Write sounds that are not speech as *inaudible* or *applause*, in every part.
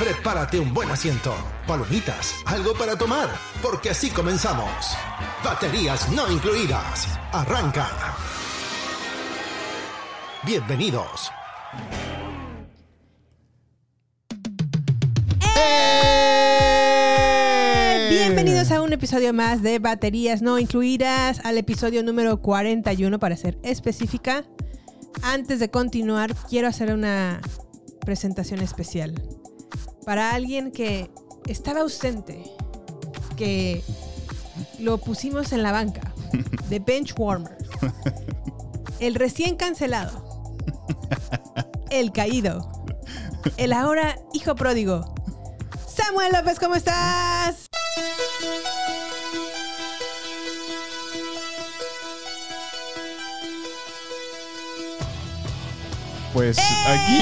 Prepárate un buen asiento, palomitas, algo para tomar, porque así comenzamos. Baterías no incluidas. Arranca. Bienvenidos. Bienvenidos a un episodio más de Baterías No Incluidas, al episodio número 41 para ser específica. Antes de continuar, quiero hacer una presentación especial para alguien que estaba ausente, que lo pusimos en la banca, *laughs* de bench warmer, el recién cancelado, el caído, el ahora hijo pródigo. Samuel López, ¿cómo estás? Pues ¡Eh! aquí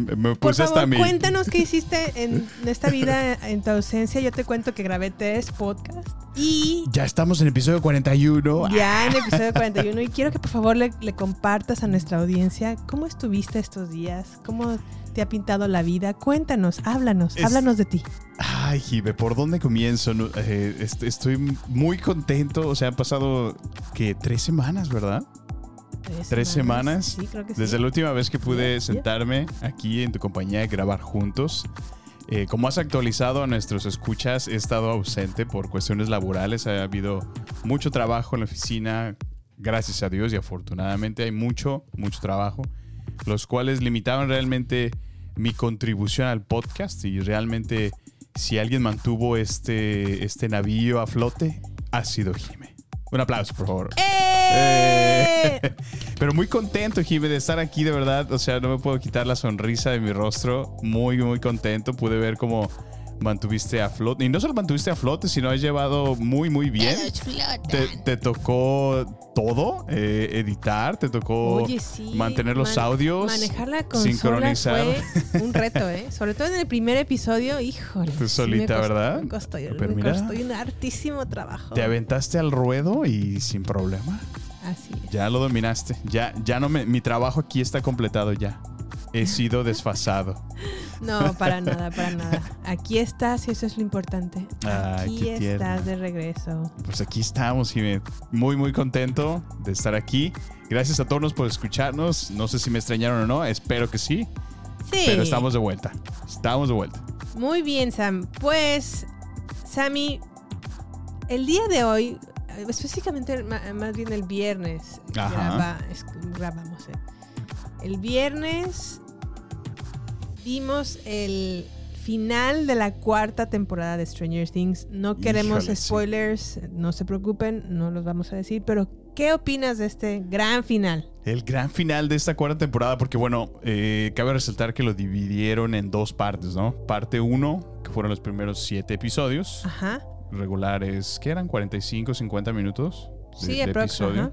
*laughs* *laughs* me Por puse hasta favor, mi. cuéntanos qué hiciste en esta vida, en tu ausencia. Yo te cuento que grabé tres podcasts y Ya estamos en episodio 41. ya en *laughs* episodio 41. Y quiero que por favor le, le compartas a nuestra audiencia cómo estuviste estos días, cómo te ha pintado la vida. Cuéntanos, háblanos, Es- háblanos de ti. Ay, Jive, ¿por dónde comienzo? No, eh, est- estoy muy contento. O sea, han pasado que tres semanas, ¿verdad? Tres semanas. Sí, creo que sí. Desde la última vez que pude sentarme aquí en tu compañía y grabar juntos. Eh, como has actualizado a nuestros escuchas, he estado ausente por cuestiones laborales. Ha habido mucho trabajo en la oficina, gracias a Dios y afortunadamente hay mucho, mucho trabajo, los cuales limitaban realmente mi contribución al podcast y realmente si alguien mantuvo este, este navío a flote, ha sido Jime. Un aplauso, por favor. ¡Eh! *laughs* Pero muy contento, Jimé, de estar aquí, de verdad. O sea, no me puedo quitar la sonrisa de mi rostro. Muy, muy contento. Pude ver cómo mantuviste a flote. Y no solo mantuviste a flote, sino has llevado muy, muy bien. Te, te tocó todo, eh, editar, te tocó Oye, sí. mantener los man- audios, Manejar la consola sincronizar. fue *laughs* un reto, ¿eh? Sobre todo en el primer episodio, híjole. Tú sí solita, me costó, ¿verdad? Me costó, Pero me mira. costó un hartísimo trabajo. Te aventaste al ruedo y sin problema. Así es. Ya lo dominaste. Ya, ya no me. Mi trabajo aquí está completado ya. He sido desfasado. No, para nada, para nada. Aquí estás y eso es lo importante. Ay, Aquí estás de regreso. Pues aquí estamos, Jimé. Muy, muy contento de estar aquí. Gracias a todos por escucharnos. No sé si me extrañaron o no. Espero que sí. Sí. Pero estamos de vuelta. Estamos de vuelta. Muy bien, Sam. Pues, Sammy, el día de hoy, específicamente más bien el viernes, graba- grabamos. eh. El viernes vimos el final de la cuarta temporada de Stranger Things. No queremos Híjole, sí. spoilers, no se preocupen, no los vamos a decir, pero ¿qué opinas de este gran final? El gran final de esta cuarta temporada, porque bueno, eh, cabe resaltar que lo dividieron en dos partes, ¿no? Parte 1, que fueron los primeros siete episodios Ajá. regulares, que eran 45, 50 minutos de, Sí, de episodio. ajá.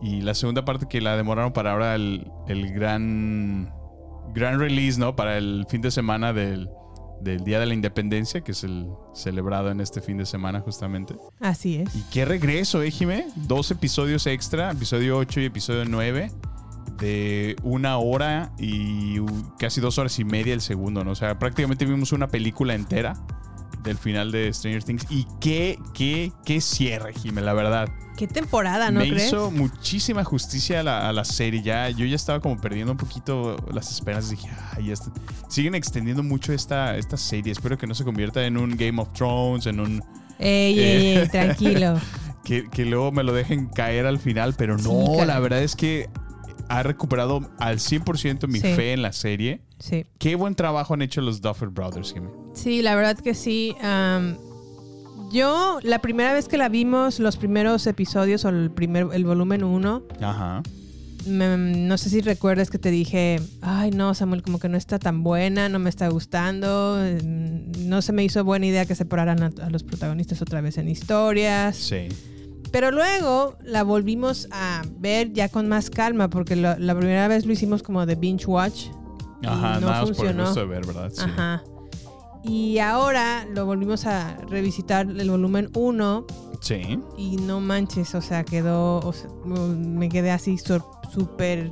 Y la segunda parte que la demoraron para ahora el, el gran, gran release, ¿no? Para el fin de semana del, del Día de la Independencia, que es el celebrado en este fin de semana justamente. Así es. Y qué regreso, ¿eh, Jimé? Dos episodios extra, episodio 8 y episodio 9, de una hora y casi dos horas y media el segundo, ¿no? O sea, prácticamente vimos una película entera del final de Stranger Things. Y qué, qué, qué cierre, Jime, la verdad. Qué temporada, ¿no Me crees? hizo muchísima justicia a la, a la serie. Ya, yo ya estaba como perdiendo un poquito las esperanzas. Dije, ay, ya está- siguen extendiendo mucho esta, esta serie. Espero que no se convierta en un Game of Thrones, en un... Ey, ey, Eh. ey, tranquilo. *laughs* Que, que luego me lo dejen caer al final. Pero Sí, no, la verdad es que ha recuperado al 100% mi Sí. fe en la serie. Sí. Qué buen trabajo han hecho los Duffer Brothers, Jimmy. Sí, la verdad que sí. Am, yo, la primera vez que la vimos, los primeros episodios o el primer, el volumen 1, Ajá. no sé si recuerdas que te dije, ay no, Samuel, como que no está tan buena, no me está gustando, mm, no se me hizo buena idea que separaran a, a los protagonistas otra vez en historias. Sí. Pero luego la volvimos a ver ya con más calma, porque lo- la primera vez lo hicimos como de binge watch. Ajá, no nada más por el funcionó. gusto de ver, ¿verdad? Sí. Ajá. Y ahora lo volvimos a revisitar el volumen 1 Sí. y no manches, o sea, quedó, o sea, me quedé así súper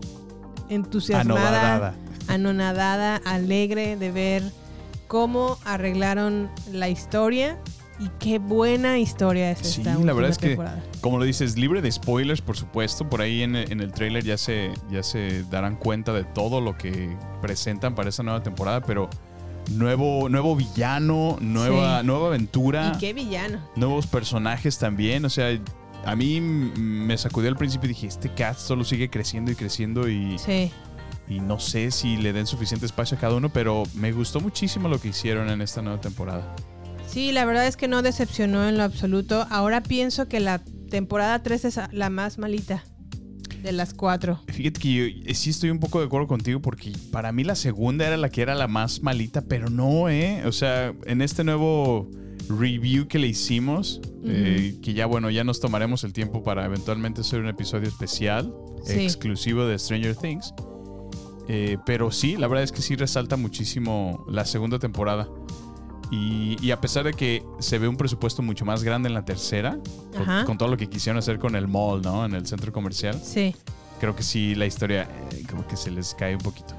entusiasmada, Anodadada. anonadada, alegre de ver cómo arreglaron la historia y qué buena historia es Sí, esta la última verdad es que, temporada. como lo dices, libre de spoilers, por supuesto. Por ahí en, en el trailer ya se, ya se darán cuenta de todo lo que presentan para esta nueva temporada, pero nuevo, nuevo villano, nueva, Sí. nueva aventura, Y qué villano. nuevos personajes también. O sea, a mí me sacudió al principio y dije, este cast solo sigue creciendo y creciendo y, Sí. y no sé si le den suficiente espacio a cada uno, pero me gustó muchísimo lo que hicieron en esta nueva temporada. Sí, la verdad es que no decepcionó en lo absoluto. Ahora pienso que la temporada 3 es la más malita de las cuatro. Fíjate que yo eh, sí estoy un poco de acuerdo contigo porque para mí la segunda era la que era la más malita, pero no, ¿eh? O sea, en este nuevo review que le hicimos, eh, que ya bueno, ya nos tomaremos el tiempo para eventualmente hacer un episodio especial, Sí. exclusivo de Stranger Things. Eh, pero sí, la verdad es que sí resalta muchísimo la segunda temporada. Y, y a pesar de que se ve un presupuesto mucho más grande en la tercera, con, todo lo que quisieron hacer con el mall, ¿no? En el centro comercial Sí. creo que sí la historia eh, como que se les cae un poquito.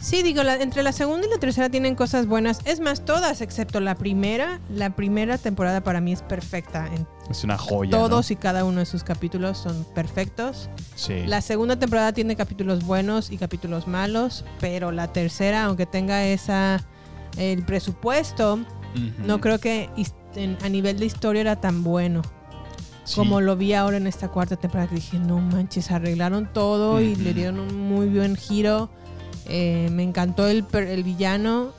Sí, digo, la- entre la segunda y la tercera tienen cosas buenas. Es más, todas excepto la primera. La primera temporada para mí es perfecta. En Es una joya. todos y cada uno de sus capítulos son perfectos. Sí. La segunda temporada tiene capítulos buenos y capítulos malos, pero la tercera, aunque tenga esa el presupuesto, no creo que en- a nivel de historia era tan bueno Sí. como lo vi ahora en esta cuarta temporada. Que dije, no manches, arreglaron todo y le dieron un muy buen giro. Eh, me encantó el, el villano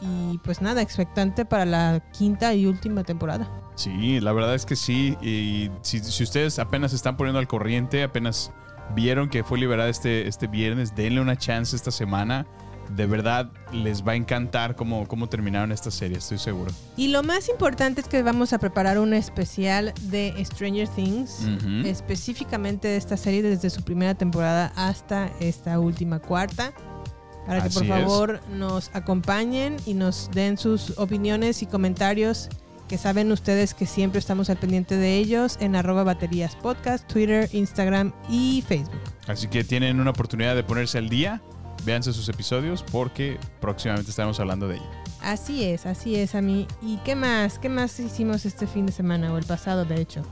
y pues nada, expectante para la quinta y última temporada. Sí, la verdad es que sí. Y si, si ustedes apenas se están poniendo al corriente, apenas vieron que fue liberada este, este viernes, denle una chance esta semana. De verdad les va a encantar cómo, cómo terminaron esta serie, estoy seguro. Y lo más importante es que vamos a preparar un especial de Stranger Things, Ujú. específicamente de esta serie desde su primera temporada hasta esta última cuarta. Para que por Así es. favor nos acompañen y nos den sus opiniones y comentarios que saben ustedes que siempre estamos al pendiente de ellos en arroba baterías podcast, Twitter, Instagram y Facebook. Así que tienen una oportunidad de ponerse al día. Véanse sus episodios porque próximamente estaremos hablando de ello. Así es, así es a mí. ¿Y qué más? ¿Qué más hicimos este fin de semana o el pasado, de hecho?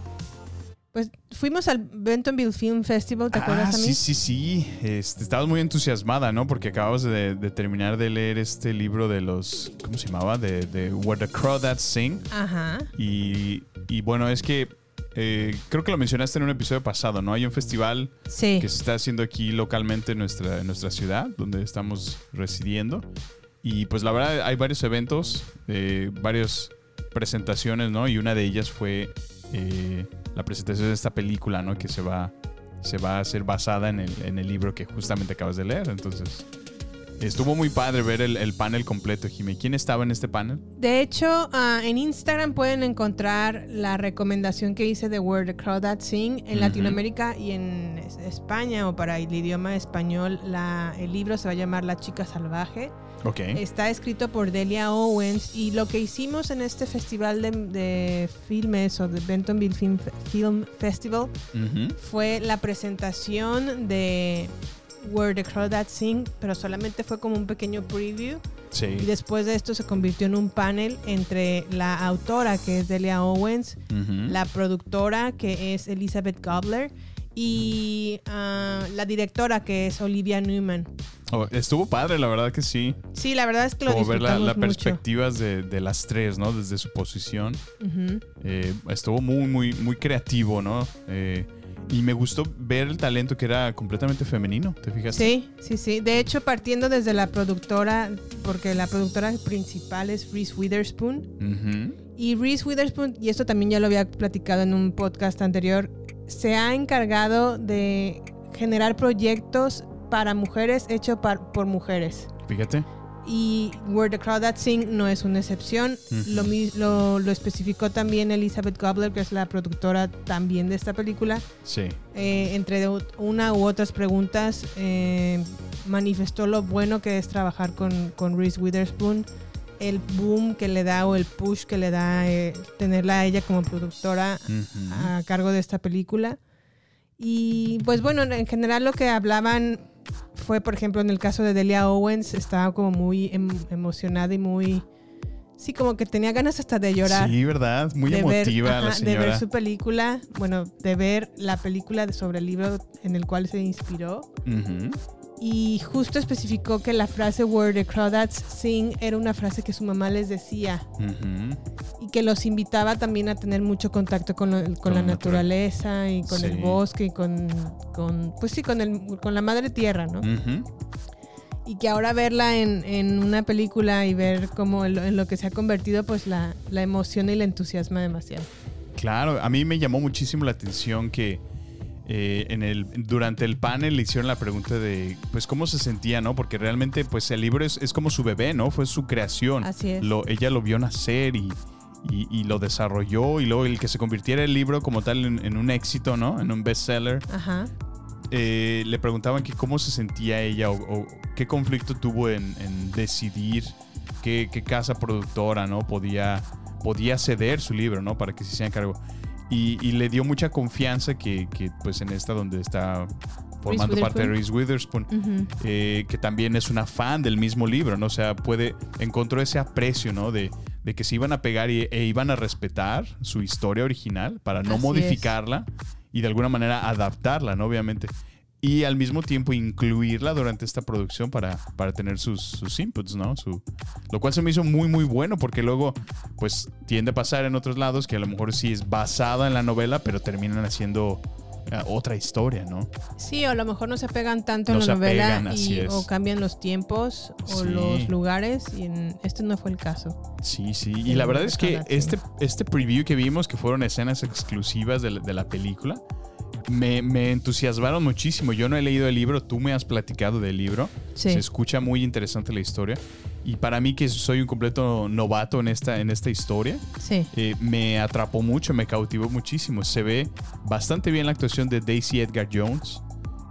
Pues fuimos al Bentonville Film Festival, ¿te acuerdas ah, a mí? sí, sí, sí. Este, estabas muy entusiasmada, ¿no? Porque acababas de, de terminar de leer este libro de los. ¿Cómo se llamaba? De, de Where the Crawdads Sing. Ajá. Y, y bueno, es que eh, creo que lo mencionaste en un episodio pasado, ¿no? Hay un festival Sí. que se está haciendo aquí localmente en nuestra, en nuestra ciudad, donde estamos residiendo. Y pues la verdad hay varios eventos, eh, varias presentaciones, ¿no? Y una de ellas fue eh, la presentación de esta película, ¿no? Que se va, se va a hacer basada en el, en el libro que justamente acabas de leer. Entonces, estuvo muy padre ver el, el panel completo, Jimmy. ¿Quién estaba en este panel? De hecho, ah, en Instagram pueden encontrar la recomendación que hice de Where the Crawdads Sing. En. Latinoamérica y en es- España o para el idioma español, la, el libro se va a llamar La chica salvaje. Está escrito por Delia Owens y lo que hicimos en este festival de, de filmes o de Bentonville Film, Film Festival fue la presentación de Where the Crawdads Sing, pero solamente fue como un pequeño preview. Y Sí. después de esto se convirtió en un panel entre la autora, que es Delia Owens, la productora, que es Elizabeth Gobler, y ah, la directora, que es Olivia Newman. Oh, estuvo padre, la verdad que sí. Sí, la verdad es que lo Como ver la, disfrutamos la mucho. perspectivas de, de las tres, ¿no? Desde su posición. Eh, estuvo muy, muy, muy creativo, ¿no? Eh, y me gustó ver el talento que era completamente femenino, ¿te fijas? Sí, sí, sí. De hecho, partiendo desde la productora, porque la productora principal es Reese Witherspoon. Y Reese Witherspoon, y esto también ya lo había platicado en un podcast anterior, se ha encargado de generar proyectos para mujeres hechos por mujeres. Fíjate. Y Where the Crawdads Sing no es una excepción. Lo, lo, lo especificó también Elizabeth Gobler, que es la productora también de esta película. Sí. Eh, entre una u otras preguntas, eh, manifestó lo bueno que es trabajar con, con Reese Witherspoon, el boom que le da o el push que le da eh, tenerla a ella como productora a cargo de esta película. Y pues bueno, en general lo que hablaban fue, por ejemplo, en el caso de Delia Owens, estaba como muy em- emocionada y muy... Sí, como que tenía ganas hasta de llorar Sí, ¿verdad? Muy de ver, emotiva la ajá, de ver señora. su película, bueno, de ver la película sobre el libro en el cual se inspiró. Ujú. Y justo especificó que la frase Where the Crawdads Sing era una frase que su mamá les decía y que los invitaba también a tener mucho contacto con, lo- con la la natural- naturaleza y con el bosque y con, con pues sí, con, el, con la madre tierra, ¿no? Y que ahora verla en, en una película y ver cómo en lo, en lo que se ha convertido, pues la, la emociona y la entusiasma demasiado. Claro, a mí me llamó muchísimo la atención que eh, en el, durante el panel le hicieron la pregunta de pues cómo se sentía, ¿no? Porque realmente pues el libro es, es como su bebé, ¿no? Fue su creación. Así es. Lo, ella lo vio nacer y, y- y lo desarrolló y luego el que se convirtiera el libro como tal en, en un éxito, ¿no? En un bestseller. Ajá. eh, le preguntaban que cómo se sentía ella o, o qué conflicto tuvo en, en decidir qué, qué casa productora no podía, podía ceder su libro no para que se hiciera cargo y, y le dio mucha confianza que, que, pues en esta donde está formando parte de Reese Witherspoon eh, que también es una fan del mismo libro, ¿no? O sea, puede, encontró ese aprecio, ¿no? De, de que se iban a pegar y, e iban a respetar su historia original para no Así modificarla y de alguna manera adaptarla, ¿no? Obviamente. Y al mismo tiempo incluirla durante esta producción para, para tener sus, sus inputs, ¿no? Su, lo cual se me hizo muy, muy bueno porque luego, pues, tiende a pasar en otros lados que a lo mejor sí es basada en la novela, pero terminan haciendo eh, otra historia, ¿no? Sí, o a lo mejor no se pegan tanto No en la novela apegan, y- o cambian los tiempos o Sí. los lugares y en, este no fue el caso. Sí, sí. Y la verdad es que este, este preview que vimos, que fueron escenas exclusivas de la, de la película, me, me entusiasmaron muchísimo. Yo no he leído el libro, tú me has platicado del libro. Sí. Se escucha muy interesante la historia. Y para mí, que soy un completo novato en esta, en esta historia, Sí. eh, me atrapó mucho, me cautivó muchísimo. Se ve bastante bien la actuación de Daisy Edgar Jones,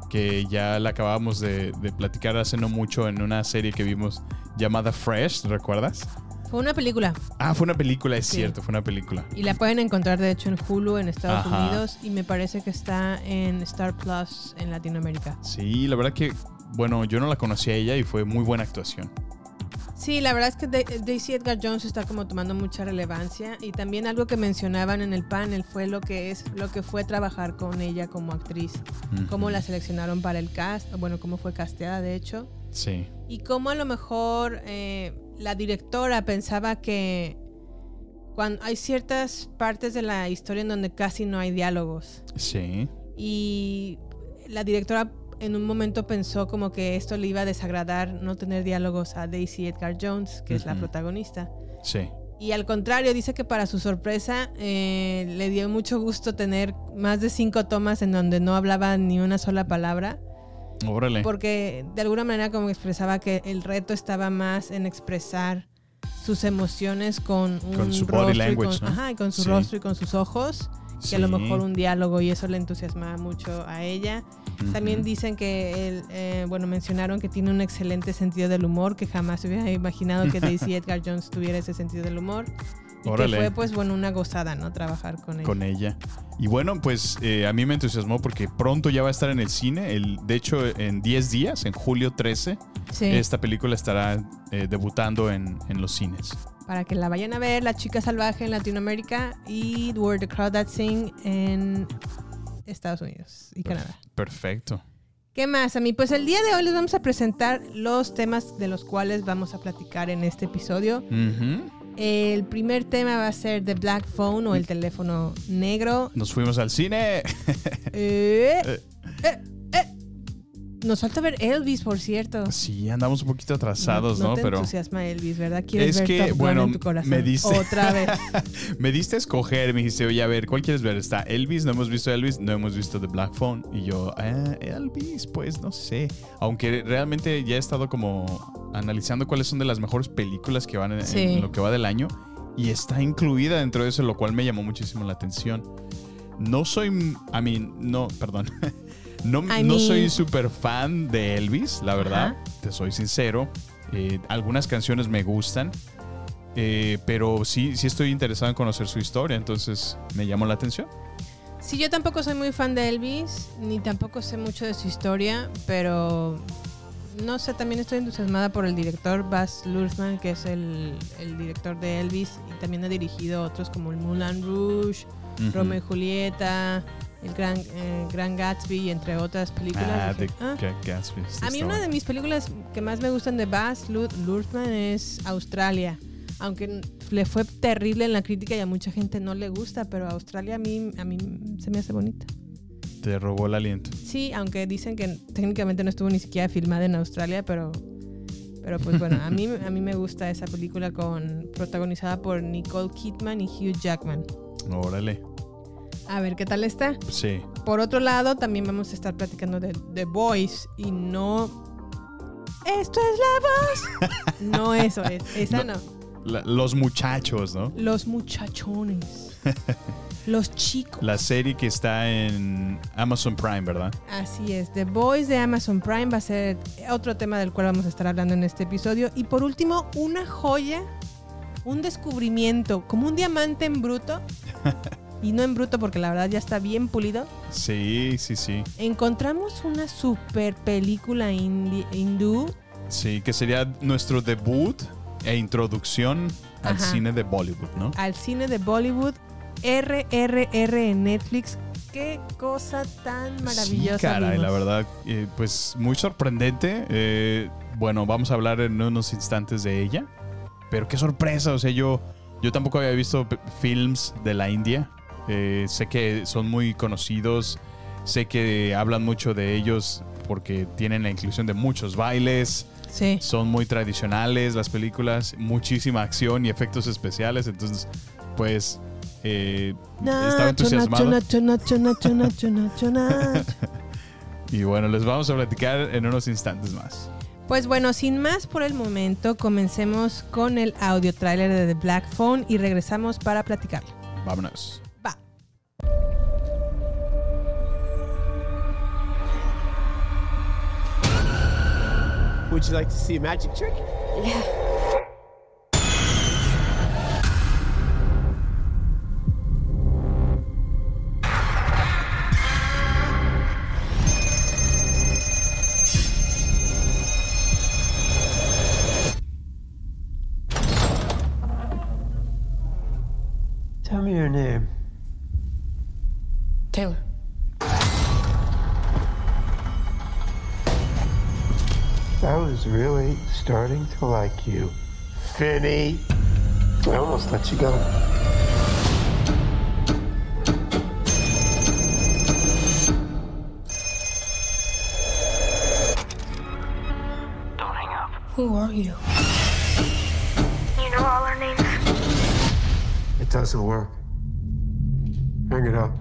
que ya la acabamos de, de platicar hace no mucho en una serie que vimos llamada Fresh, ¿recuerdas? Fue una película Ah, fue una película, es Sí. cierto, fue una película. y la pueden encontrar de hecho en Hulu en Estados Ajá. Unidos y me parece que está en Star Plus en Latinoamérica. Sí, la verdad que, bueno, yo no la conocía a ella y fue muy buena actuación. Sí, la verdad es que Da- Daisy Edgar Jones está como tomando mucha relevancia y también algo que mencionaban en el panel fue lo que es lo que fue trabajar con ella como actriz, cómo la seleccionaron para el cast, bueno, cómo fue casteada de hecho. Sí, Y cómo a lo mejor eh, la directora pensaba que cuando hay ciertas partes de la historia en donde casi no hay diálogos. sí. Y la directora en un momento pensó como que esto le iba a desagradar no tener diálogos a Daisy Edgar Jones, que es la protagonista. Sí. Y al contrario, dice que para su sorpresa eh, le dio mucho gusto tener más de cinco tomas en donde no hablaba ni una sola palabra Órale. porque de alguna manera como expresaba que el reto estaba más en expresar sus emociones con un Con su body rostro y language, con, ¿no? ajá, y con su Sí. rostro y con sus ojos que a lo mejor un diálogo y eso le entusiasmaba mucho a ella también dicen que él, eh, bueno mencionaron que tiene un excelente sentido del humor que jamás hubiera imatado que *laughs* Daisy Edgar Jones tuviera ese sentido del humor Y Órale. que fue, pues, bueno, una gozada, ¿no? Trabajar con él. con ella. Y bueno, pues eh, a mí me entusiasmó porque pronto ya va a estar en el cine. El, de hecho, en 10 días, en julio 13, Sí. esta película estará eh, debutando en, en los cines. Para que la vayan a ver, La Chica Salvaje en Latinoamérica y Where the Crowd That Sing en Estados Unidos y Canadá. Perfecto. ¿Qué más, a mí? Pues el día de hoy les vamos a presentar los temas de los cuales vamos a platicar en este episodio. Ujú. El primer tema va a ser The Black Phone o el teléfono negro. Nos fuimos al cine. Eh, *laughs* eh, eh. Nos falta ver Elvis, por cierto. sí, andamos un poquito atrasados, ¿no? te Pero entusiasma Elvis, ¿verdad? Quieres Es ver que, Top Gun bueno, en tu corazón. me diste- Otra vez. *laughs* me diste a escoger, me dijiste, oye, a ver, ¿cuál quieres ver? Está Elvis, no hemos visto Elvis, no hemos visto The Black Phone. Y yo, ah, Elvis, pues no sé. Aunque realmente ya he estado como analizando cuáles son de las mejores películas que van en, Sí. en lo que va del año. Y está incluida dentro de eso, lo cual me llamó muchísimo la atención. No soy, a mí, no, perdón. *laughs* No, I no mean- soy súper fan de Elvis, la verdad. Ajá. Te soy sincero. Eh, algunas canciones me gustan. Eh, pero sí, sí estoy interesado en conocer su historia, entonces me llamó la atención. Sí, yo tampoco soy muy fan de Elvis, ni tampoco sé mucho de su historia, pero no sé, también estoy entusiasmada por el director Baz Luhrmann, que es el, el director de Elvis, y también ha dirigido otros como el Moulin Rouge. Romeo y Julieta, el Gran, eh, Gran Gatsby, entre otras películas. Ah, Dije, de "Ah". Ga- Gatsby. sí A mí una de mis películas que más me gustan de Baz Lu- Luhrmann es Australia. Aunque le fue terrible en la crítica y a mucha gente no le gusta, pero Australia a mí, a mí se me hace bonita. Te robó el aliento. Sí, aunque dicen que técnicamente no estuvo ni siquiera filmada en Australia, pero, pero pues bueno, a mí, a mí me gusta esa película con protagonizada por Nicole Kidman y Hugh Jackman. Órale. A ver qué tal está. Sí. Por otro lado, también vamos a estar platicando de The Voice y no. Esto es la voz. *laughs* No, eso es. Esa no. La- los muchachos, ¿no? Los muchachones. Los chicos. La serie que está en Amazon Prime, ¿verdad? Así es. The Voice de Amazon Prime va a ser otro tema del cual vamos a estar hablando en este episodio. Y por último, una joya, un descubrimiento, como un diamante en bruto. *laughs* y no en bruto porque la verdad ya está bien pulido. Sí, sí, sí. Encontramos una super película hindú Sí, que sería nuestro debut e introducción al cine de Bollywood, ¿no? al cine de Bollywood RRR en Netflix. Qué cosa tan maravillosa. Sí, caray, vimos. la verdad, eh, pues muy sorprendente. Eh, bueno, vamos a hablar en unos instantes de ella. Pero qué sorpresa, o sea, yo, yo tampoco había visto films de la India. Eh, sé que son muy conocidos, sé que hablan mucho de ellos porque tienen la inclusión de muchos bailes, Sí. son muy tradicionales las películas, muchísima acción y efectos especiales, entonces, pues, eh, estaba entusiasmado. Nacho, Nacho. *laughs* Y bueno, les vamos a platicar en unos instantes más. Pues bueno, sin más por el momento, comencemos con el audio trailer de The Black Phone y regresamos para platicarlo. Vámonos. Would you like to see a magic trick? Yeah. Tell me your name. Taylor. I was really starting to like you. Finny. I almost let you go. Don't hang up. Who are you? You know all our names? It doesn't work. Hang it up.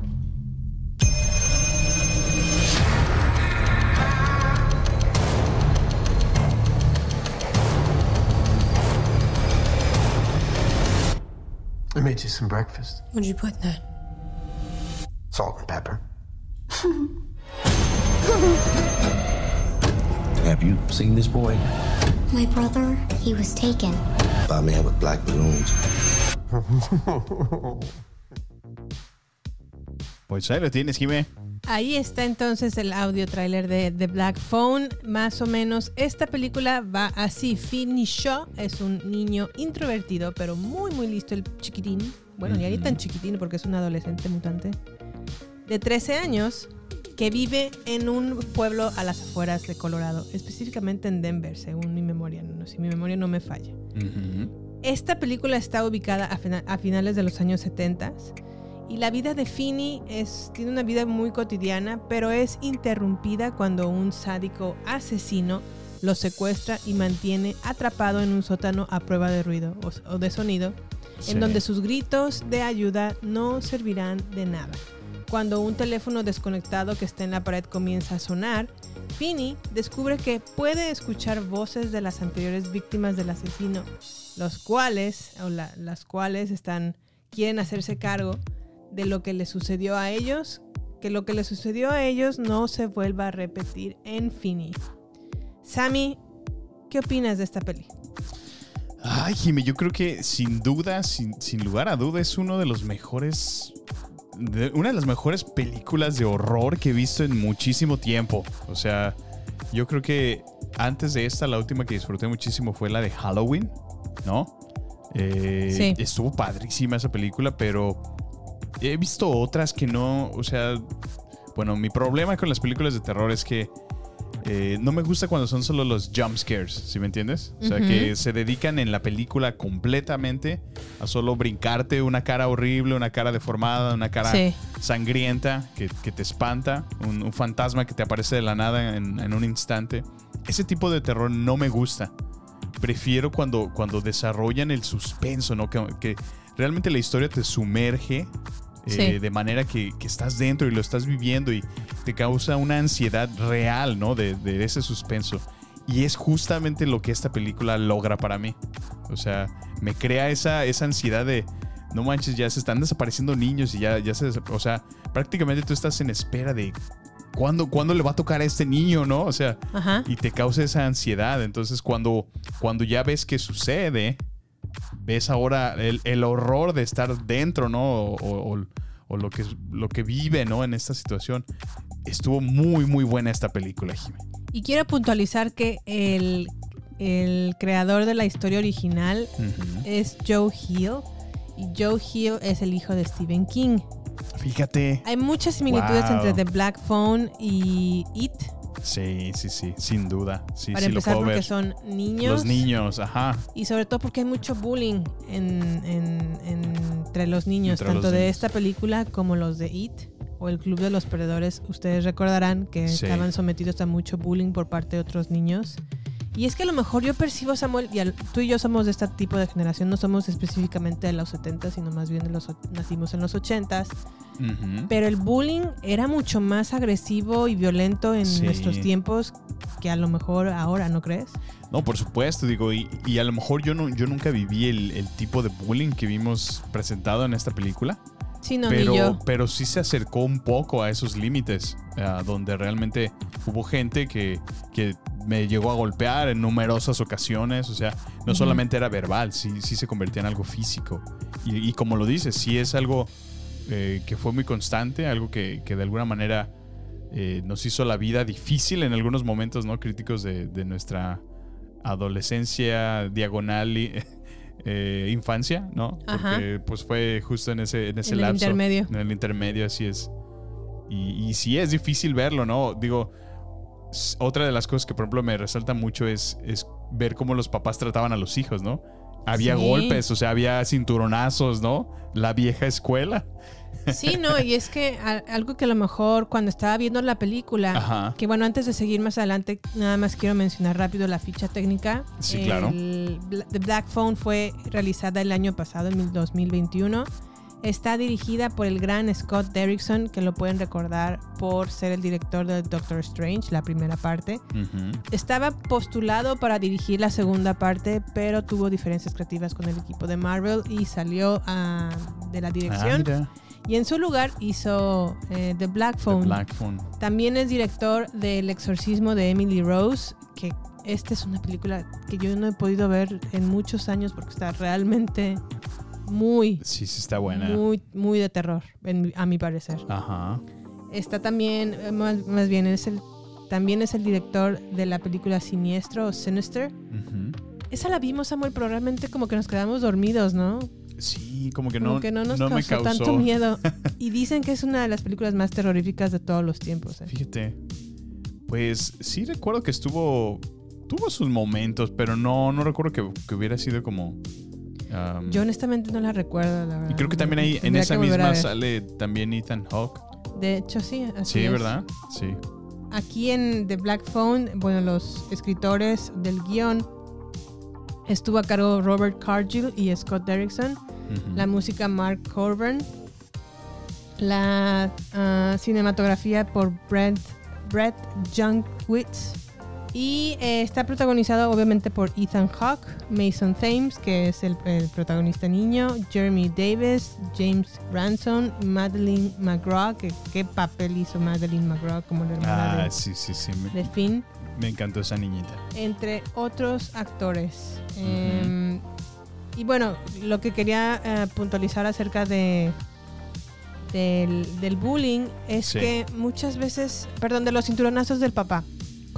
I made you some breakfast. What'd you put in that? Salt and pepper. *laughs* Have you seen this boy? My brother, he was taken. By a man with black balloons. *laughs* Pues ahí lo tienes, Jimé. Ahí está entonces el audio trailer de The Black Phone. Más o menos, esta película va así. Finny Shaw es un niño introvertido, pero muy, muy listo, el chiquitín. Bueno, ni ahí tan chiquitín porque es un adolescente mutante. De 13 años, que vive en un pueblo a las afueras de Colorado, específicamente en Denver, según mi memoria. No, si mi memoria no me falla. Esta película está ubicada a, fina- a finales de los años 70 y la vida de Finney es, tiene una vida muy cotidiana, pero es interrumpida cuando un sádico asesino lo secuestra y mantiene atrapado en un sótano a prueba de ruido o, o de sonido, Sí. en donde sus gritos de ayuda no servirán de nada. Cuando un teléfono desconectado que está en la pared comienza a sonar, Finney descubre que puede escuchar voces de las anteriores víctimas del asesino, los cuales, o la- las cuales están, quieren hacerse cargo de lo que le sucedió a ellos, que lo que le sucedió a ellos no se vuelva a repetir en Finney. Sammy, ¿qué opinas de esta peli? Ay, Jimé, yo creo que sin duda, sin, sin lugar a duda, es uno de los mejores. de- una de las mejores películas de horror que he visto en muchísimo tiempo. O sea, yo creo que antes de esta, la última que disfruté muchísimo fue la de Halloween, ¿no? Eh, Sí. Estuvo padrísima esa película, pero he visto otras que no. O sea, bueno, mi problema con las películas de terror es que eh, no me gusta cuando son solo los jump scares, ¿sí me entiendes? O sea, que se dedican en la película completamente a solo brincarte una cara horrible, una cara deformada, una cara Sí. sangrienta que, que te espanta, un, un fantasma que te aparece de la nada en, en un instante. Ese tipo de terror no me gusta. Prefiero cuando, cuando desarrollan el suspenso, ¿no? Que, que realmente la historia te sumerge eh, Sí. de manera que, que estás dentro y lo estás viviendo y te causa una ansiedad real, ¿no? De, de ese suspenso. Y es justamente lo que esta película logra para mí. O sea, me crea esa, esa ansiedad de, no manches, ya se están desapareciendo niños y ya, ya se... O sea, prácticamente tú estás en espera de cuándo, cuándo le va a tocar a este niño, ¿no? O sea, Ajá. y te causa esa ansiedad. Entonces, cuando, cuando ya ves que sucede, ves ahora el, el horror de estar dentro, ¿no? O, o- o lo, que, lo que vive, ¿no? En esta situación. Estuvo muy, muy buena esta película, Jimmy. Y quiero puntualizar que el, el creador de la historia original es Joe Hill. Y Joe Hill es el hijo de Stephen King. Fíjate. Hay muchas similitudes Wow. entre The Black Phone y It. Sí, sí, sí, sin duda. Sí, para sí, lo empezar, puedo porque ver. son niños. Los niños, ajá. Y sobre todo porque hay mucho bullying en- en- en- entre los niños, Entre tanto los de niños. esta película como los de It o el Club de los Perdedores. Ustedes recordarán que Sí. estaban sometidos a mucho bullying por parte de otros niños. Y es que a lo mejor yo percibo, Samuel, y al- tú y yo somos de este tipo de generación, no somos específicamente de los 70, sino más bien de los, nacimos en los 80s. Ujú. Pero el bullying era mucho más agresivo y violento en Sí. nuestros tiempos que a lo mejor ahora, ¿no crees? No, por supuesto, digo, y, y a lo mejor yo, no, yo nunca viví el, el tipo de bullying que vimos presentado en esta película. Sí, no, pero, ni yo. pero sí se acercó un poco a esos límites, a donde realmente hubo gente que, que me llegó a golpear en numerosas ocasiones, o sea, no solamente era verbal, sí, sí se convertía en algo físico. Y, y como lo dices, sí es algo eh, que fue muy constante, algo que, que de alguna manera eh, nos hizo la vida difícil en algunos momentos no críticos de, de nuestra adolescencia diagonal y *laughs* eh, infancia, ¿no? Ajá. Porque pues fue justo en ese, en ese En el lapso. intermedio. En el intermedio, así es. Y, y sí es difícil verlo, ¿no? Digo, otra de las cosas que por ejemplo me resalta mucho es, es ver cómo los papás trataban a los hijos, ¿no? Había Sí. golpes, o sea, había cinturonazos, ¿no? La vieja escuela. Sí, no, y es que a- algo que a lo mejor cuando estaba viendo la película, Ajá. que bueno, antes de seguir más adelante, nada más quiero mencionar rápido la ficha técnica. Sí, claro. El Bla- The Black Phone fue realizada el año pasado, en el 2021. Está dirigida por el gran Scott Derrickson, que lo pueden recordar por ser el director de Doctor Strange, la primera parte. Estaba postulado para dirigir la segunda parte, pero tuvo diferencias creativas con el equipo de Marvel y salió ah, de la Ah, dirección. mira, Y en su lugar hizo eh, The Black The Phone. Black Phone. También es director de El exorcismo de Emily Rose, que esta es una película que yo no he podido ver en muchos años porque está realmente muy, Sí, sí está buena. muy, muy de terror, en a mi parecer. Ajá. Está también, eh, más, más bien, es el, también es el director de la película Siniestro o Sinister. Ujú. Esa la vimos, Samuel, pero realmente como que nos quedamos dormidos, ¿no? Sí, como que Como no, que no nos no me causó. tanto miedo. *laughs* Y dicen que es una de las películas más terroríficas de todos los tiempos. ¿eh? Fíjate. Pues sí recuerdo que estuvo. Tuvo sus momentos, pero no, no recuerdo que, que hubiera sido como. Um, Yo honestamente no la recuerdo, la verdad. y creo que también ahí en esa misma sale también Ethan Hawke. De hecho, sí. así Sí, es. ¿verdad? Sí. Aquí en The Black Phone, bueno, los escritores del guion estuvo a cargo Robert Cargill y Scott Derrickson. La música Mark Corburn. La ah, cinematografía por Brent, Brett Junkwitz. Y eh, está protagonizado obviamente por Ethan Hawke, Mason Thames, que es el, el protagonista niño, Jeremy Davis, James Ransom, Madeline McGraw, que qué papel hizo Madeline McGraw como la hermana Ah, de, sí, sí, sí. De Finn me encantó esa niñita. entre otros actores. Eh, y bueno, lo que quería eh, puntualizar acerca de del, del bullying es Sí. que muchas veces, perdón, de los cinturonazos del papá.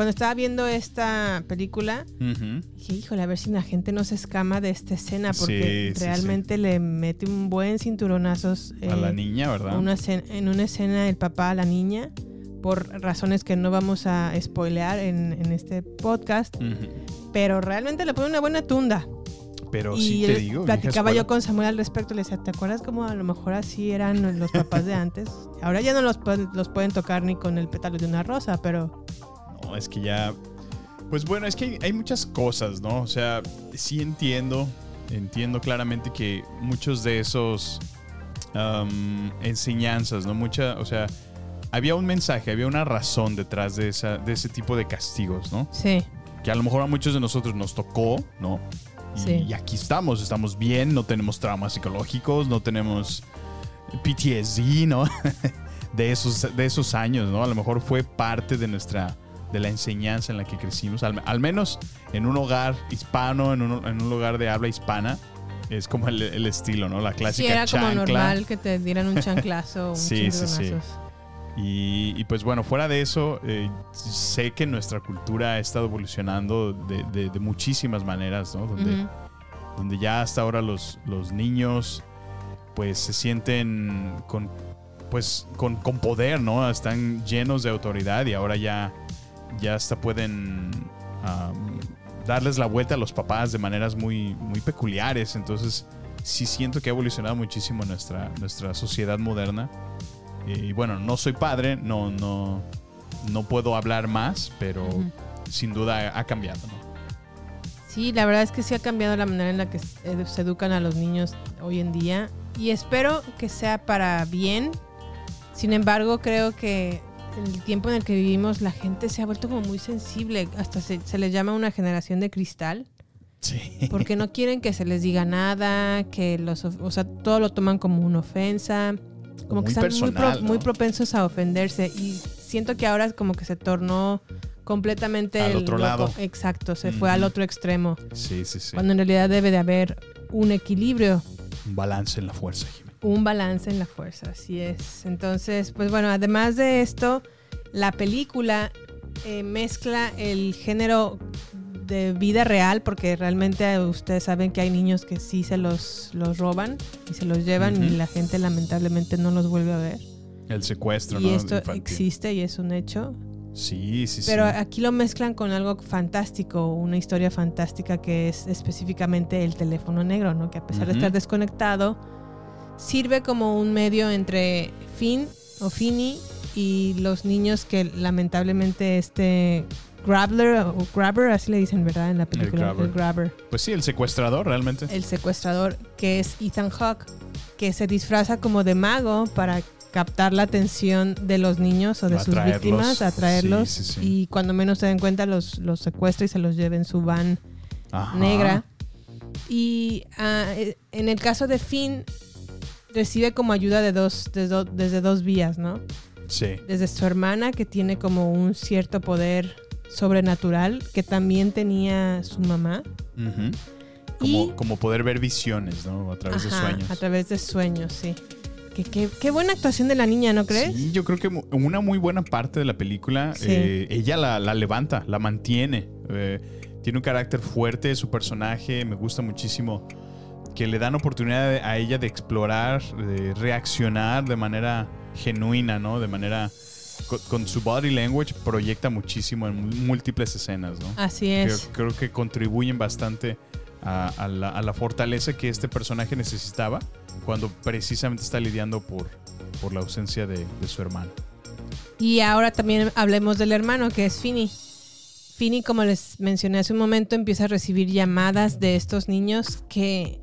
Cuando estaba viendo esta película, dije, híjole, a ver si la gente no se escama de esta escena, porque Sí, sí, realmente le mete un buen cinturonazos A la eh, niña, ¿verdad? una escena- en una escena el papá a la niña, por razones que no vamos a spoilear en, en este podcast pero realmente le pone una buena tunda. Pero y sí te digo. platicaba yo con Samuel al respecto, le decía, ¿te acuerdas cómo a lo mejor así eran los papás de antes? Ahora ya no los, pueden- los pueden tocar ni con el pétalo de una rosa, pero. No, es que ya. Pues bueno, es que hay, hay muchas cosas, ¿no? O sea, sí entiendo. Entiendo claramente que muchos de esos enseñanzas, ¿no? Mucha, o sea, había un mensaje, había una razón detrás de, esa, de ese tipo de castigos, ¿no? sí, que a lo mejor a muchos de nosotros nos tocó, ¿no? Y, Sí. y aquí estamos, estamos bien, no tenemos traumas psicológicos, no tenemos PTSD, ¿no? *laughs* de, esos, de esos años, ¿no? A lo mejor fue parte de nuestra, de la enseñanza en la que crecimos, al, al menos en un hogar hispano, en un, en un lugar de habla hispana, es como el, el estilo, ¿no? La sí clásica era como normal que te dieran un *laughs* chanclazo o un Sí, sí, sí. Y, y pues bueno, fuera de eso, eh, sé que nuestra cultura ha estado evolucionando de, de- de muchísimas maneras, ¿no? Donde, donde ya hasta ahora los, los niños pues se sienten con, pues, con, con poder, ¿no? Están llenos de autoridad y ahora ya, ya hasta pueden am, darles la vuelta a los papás de maneras muy, muy peculiares. Entonces sí siento que ha evolucionado muchísimo nuestra, nuestra sociedad moderna. Eh, Y bueno, no soy padre, no, no, no puedo hablar más, pero Ujú. sin duda ha cambiado, ¿no? Sí, la verdad es que sí ha cambiado la manera en la que se se educan a los niños hoy en día y espero que sea para bien. Sin embargo, creo que el tiempo en el que vivimos la gente se ha vuelto como muy sensible, hasta se, se les llama una generación de cristal, Sí. porque no quieren que se les diga nada, que los, o sea, todo lo toman como una ofensa, como que están muy, pro- personal, ¿no? muy propensos a ofenderse y siento que ahora como que se tornó completamente Al el otro lado. Exacto, se fue al otro extremo. Sí, sí, sí. Cuando en realidad debe de haber un equilibrio, Un balance en la fuerza, Jimmy. Un balance en la fuerza, así es. Entonces, pues bueno, además de esto, la película eh, mezcla el género de vida real, porque realmente ustedes saben que hay niños que sí se los, los roban y se los llevan y la gente lamentablemente no los vuelve a ver. El secuestro, y ¿no? esto Infantil. existe y es un hecho. Sí, sí, Pero sí. aquí lo mezclan con algo fantástico, una historia fantástica que es específicamente el teléfono negro, ¿no? Que a pesar de estar desconectado, sirve como un medio entre Finn o Finny y los niños que lamentablemente este Grabler o Grabber, así le dicen, ¿verdad? En la película. Grabber. El Grabber. Pues sí, el secuestrador realmente. El secuestrador, que es Ethan Hawke, que se disfraza como de mago para captar la atención de los niños o de sus víctimas, atraerlos Sí, sí, sí. y cuando menos se den cuenta los, los secuestra y se los lleva en su van Ajá. negra. Y eh, en el caso de Finn, recibe como ayuda de dos, de do- desde dos vías, ¿no? Sí. Desde su hermana, que tiene como un cierto poder sobrenatural, que también tenía su mamá. Como, Y- como poder ver visiones, ¿no? A través de sueños. A través de sueños, sí. Qué, qué- qué buena actuación de la niña, ¿no crees? Sí, yo creo que una muy buena parte de la película, Sí. eh, ella la, la levanta, la mantiene. Eh, tiene un carácter fuerte, su personaje, me gusta muchísimo que le dan oportunidad a ella de explorar, de reaccionar de manera genuina, ¿no? De manera... Con, su body language proyecta muchísimo en múltiples escenas, ¿no? Así Creo, es. creo que contribuyen bastante a, a la, a la fortaleza que este personaje necesitaba cuando precisamente está lidiando por, por la ausencia de, de su hermano. Y ahora también hablemos del hermano, que es Finny. Finny, como les mencioné hace un momento, empieza a recibir llamadas de estos niños que...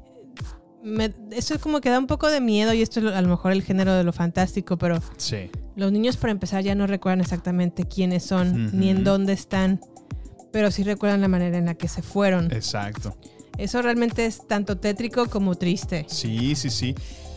me- eso es como que da un poco de miedo y esto es a lo mejor el género de lo fantástico, pero Sí. los niños para empezar ya no recuerdan exactamente quiénes son ni en dónde están, pero sí recuerdan la manera en la que se fueron. Exacto. Eso realmente es tanto tétrico como triste. Sí, sí, sí.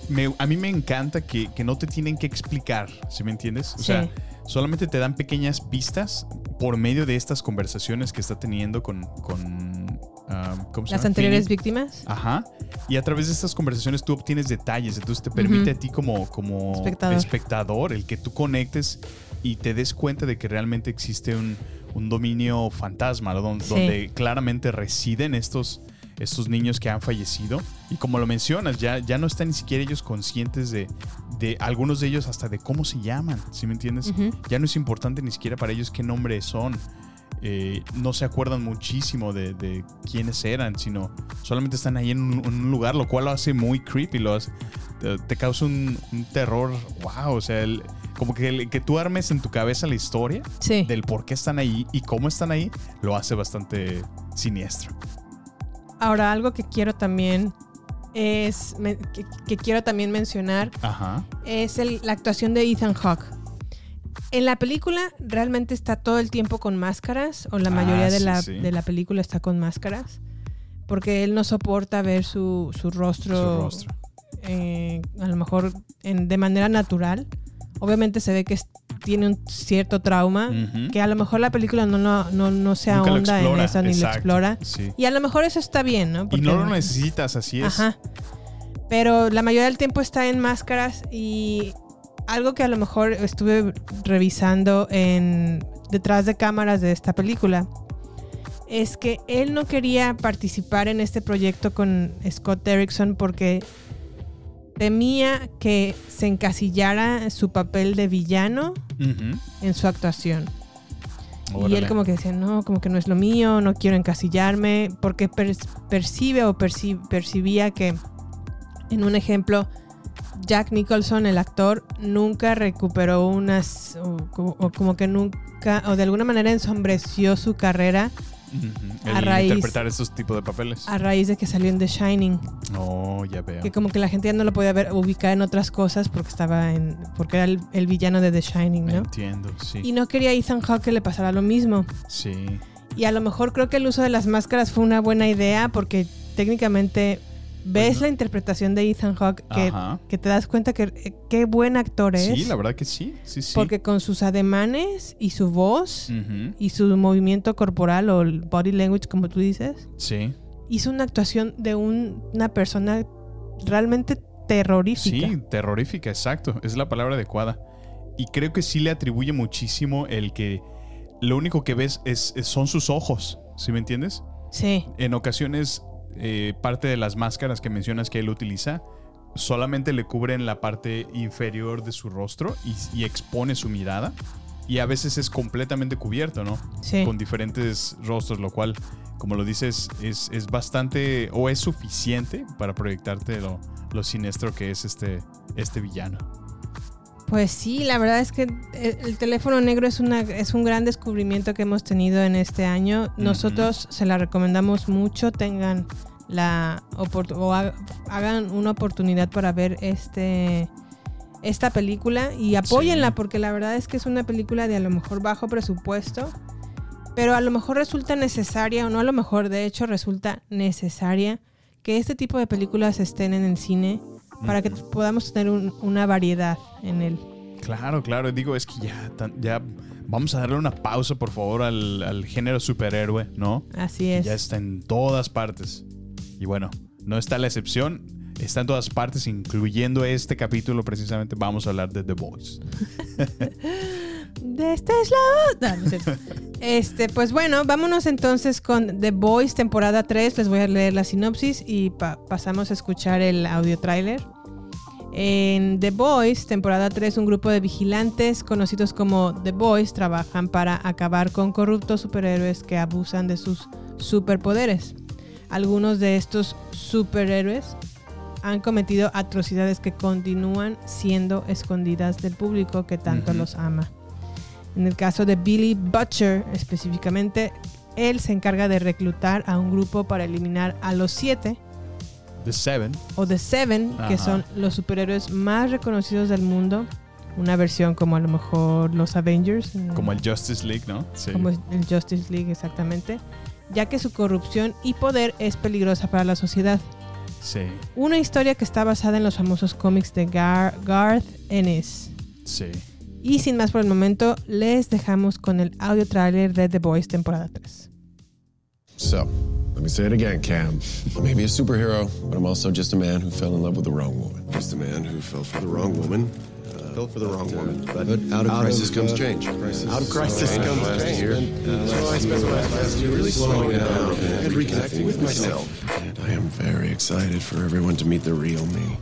Me- a mí me encanta que, que no te tienen que explicar, ¿sí me entiendes? O Sí. sea, solamente te dan pequeñas pistas por medio de estas conversaciones que está teniendo con... con ah, ¿cómo se Las llama? anteriores víctimas. Ajá. Y a través de estas conversaciones tú obtienes detalles. Entonces te permite Ujú. a ti como, como Espectador. espectador el que tú conectes y te des cuenta de que realmente existe un, un dominio fantasma, ¿no? Don- Sí. donde claramente residen estos, estos niños que han fallecido. Y como lo mencionas, ya, ya no están ni siquiera ellos conscientes de, de algunos de ellos hasta de cómo se llaman, ¿sí me entiendes? Ujú. Ya no es importante ni siquiera para ellos qué nombre son. Eh, no se acuerdan muchísimo de, de quiénes eran, sino solamente están ahí en un, un lugar, lo cual lo hace muy creepy, lo hace- te, te causa un, un terror, wow, o sea, el- como que, el- que tú armes en tu cabeza la historia Sí. del por qué están ahí y cómo están ahí, lo hace bastante siniestro. Ahora, algo que quiero también es me- que, que quiero también mencionar Ajá. es el- la actuación de Ethan Hawke. En la película realmente está todo el tiempo con máscaras, o la Ah, mayoría de, la, sí. de la película está con máscaras, porque él no soporta ver su, su rostro, Su rostro. eh, a lo mejor en- de manera natural. Obviamente se ve que es- tiene un cierto trauma, que a lo mejor la película no, no, no, no se Nunca ahonda en eso ni lo explora. sí. Y a lo mejor eso está bien, ¿no? Y Porque- no lo necesitas, así es. Ajá. Pero la mayoría del tiempo está en máscaras y algo que a lo mejor estuve revisando en detrás de cámaras de esta película es que él no quería participar en este proyecto con Scott Derrickson porque temía que se encasillara su papel de villano en su actuación. Y él como que decía, no, como que no es lo mío, no quiero encasillarme, porque per- percibe o perci- percibía que, en un ejemplo, Jack Nicholson, el actor, nunca recuperó unas, o, como- o como que nunca, o de alguna manera ensombreció su carrera a raíz- interpretar estos tipos de papeles. a raíz de que salió en The Shining. Oh, ya veo. Que como que la gente ya no lo podía ver, ubicar en otras cosas porque estaba en, porque era el, el villano de The Shining, ¿no? Entiendo, sí. Y no quería Ethan Hawke que le pasara lo mismo. Sí. Y a lo mejor creo que el uso de las máscaras fue una buena idea porque técnicamente ves la interpretación de Ethan Hawke que, te das cuenta que eh, qué buen actor es. Sí, la verdad que sí. Sí, sí. Porque con sus ademanes y su voz y su movimiento corporal o el body language, como tú dices, Sí. hizo una actuación de un- una persona realmente terrorífica. Sí, terrorífica, exacto. Es la palabra adecuada. Y creo que sí le atribuye muchísimo el que lo único que ves es, es- son sus ojos. ¿Sí me entiendes? Sí, En ocasiones, eh, parte de las máscaras que mencionas que él utiliza solamente le cubren la parte inferior de su rostro y, y expone su mirada. Y a veces es completamente cubierto, ¿no? sí. Con diferentes rostros, lo cual, como lo dices, es, es bastante o es suficiente para proyectarte lo, lo siniestro que es este, este villano. Pues sí, la verdad es que el, el teléfono negro es, una, es un gran descubrimiento que hemos tenido en este año. Nosotros se la recomendamos mucho, tengan la o ha- hagan una oportunidad para ver este esta película y apóyenla Sí. porque la verdad es que es una película de a lo mejor bajo presupuesto, pero a lo mejor resulta necesaria o no a lo mejor, de hecho resulta necesaria que este tipo de películas estén en el cine para que podamos tener un- una variedad en él. Claro, claro. Digo, es que ya, ya vamos a darle una pausa, por favor, al, al género superhéroe, ¿no? Así Que es. Ya está en todas partes. Y bueno, no está la excepción. Está en todas partes, incluyendo este capítulo. Precisamente vamos a hablar de The Boys. *laughs* De este es la cierto. *laughs* Este, pues bueno, vámonos entonces con The Boys temporada 3. Les voy a leer la sinopsis y pa- pasamos a escuchar el audio tráiler. En The Boys, temporada 3, un grupo de vigilantes conocidos como The Boys trabajan para acabar con corruptos superhéroes que abusan de sus superpoderes. Algunos de estos superhéroes han cometido atrocidades que continúan siendo escondidas del público que tanto los ama. En el caso de Billy Butcher específicamente, él se encarga de reclutar a un grupo para eliminar a los siete The Seven. o The Seven, que son los superhéroes más reconocidos del mundo. Una versión como a lo mejor los Avengers. Como el Justice League, ¿no? Sí. como el Justice League exactamente. Ya que su corrupción y poder es peligrosa para la sociedad. Sí, Una historia que está basada en los famosos cómics de Gar- Garth Ennis. sí. Y sin más por el momento, les dejamos con el audio trailer de The Boys temporada 3. So, let me say it again, Cam. I may be a superhero, but I'm also just a man who fell in love with the wrong woman. Just a man who fell for the wrong woman. Uh, fell for the wrong woman. But, out of crisis comes change. out of crisis comes change. so I spent the last year really slowing it down and reconnecting with myself. And I am very excited for everyone to meet the real me.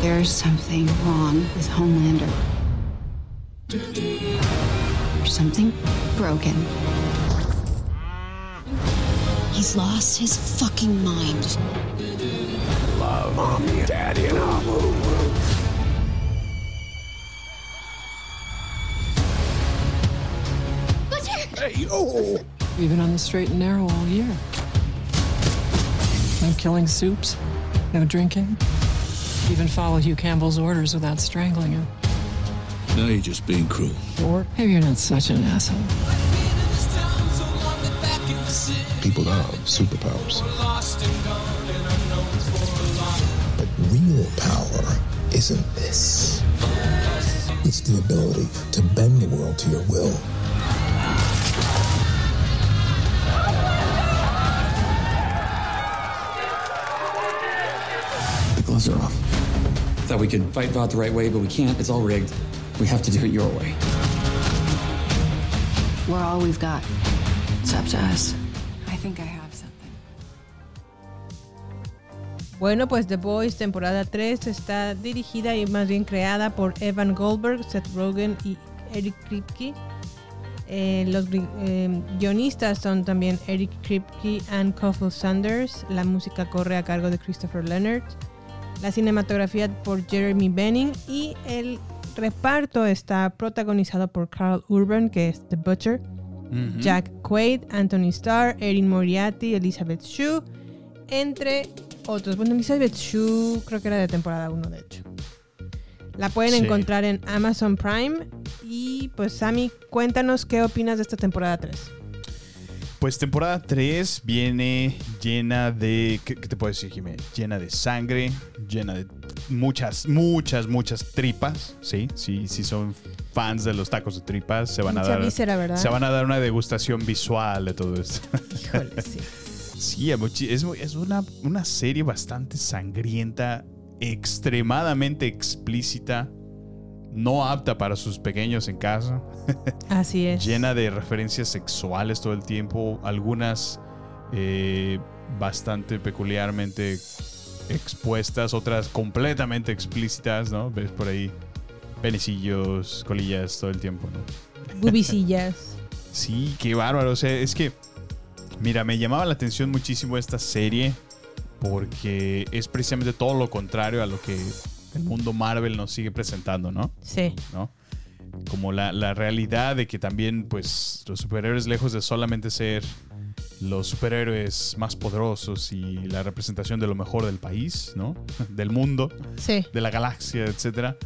There's something wrong with Homelander. There's something broken. He's lost his fucking mind. Love, mommy, daddy, and Abu. We've been on the straight and narrow all year. No killing soups, no drinking. Even follow Hugh Campbell's orders without strangling him. Now you're just being cruel. Or maybe you're not such an asshole. People have superpowers. But real power isn't this. It's the ability to bend the world to your will. The gloves are off. Thought we could fight Vought the right way, but we can't. It's all rigged. We have to do it your way. We're all we've got. It's up to us. I think I have something. Bueno, pues The Boys temporada 3 está dirigida y más bien creada por Evan Goldberg, Seth Rogen y Eric Kripke. Eh, los eh, guionistas son también Eric Kripke and Kofel Sanders. La música corre a cargo de Christopher Leonard. La cinematografía por Jeremy Benning y el reparto está protagonizado por Carl Urban, que es The Butcher. Jack Quaid, Anthony Starr, Erin Moriarty, Elizabeth Shue, entre otros. Bueno, Elizabeth Shue creo que era de temporada 1, de hecho. La pueden Sí. encontrar en Amazon Prime. Y pues, Sammy, cuéntanos qué opinas de esta temporada 3. Pues temporada 3 viene llena de. ¿Qué, qué te puedo decir, Jiménez? Llena de sangre, llena de muchas, muchas, muchas tripas. Sí, sí, sí son fans de los tacos de tripas. Se van a dar. Se van a dar una degustación visual de todo esto. Híjole, *laughs* sí. Sí, es es una, una serie bastante sangrienta, extremadamente explícita, no apta para sus pequeños en casa, Así es. llena de referencias sexuales todo el tiempo, algunas eh, bastante peculiarmente expuestas, otras completamente explícitas, ¿no? Ves por ahí penecillos, colillas todo el tiempo, ¿no? Bubicillas. *laughs* Sí, qué bárbaro. O sea, es que, mira, me llamaba la atención muchísimo esta serie porque es precisamente todo lo contrario a lo que el mundo Marvel nos sigue presentando, ¿no? Sí. ¿No? Como la, la realidad de que también, pues, los superhéroes, lejos de solamente ser los superhéroes más poderosos y la representación de lo mejor del país, ¿no? *laughs* Del mundo, Sí. de la galaxia, etcétera,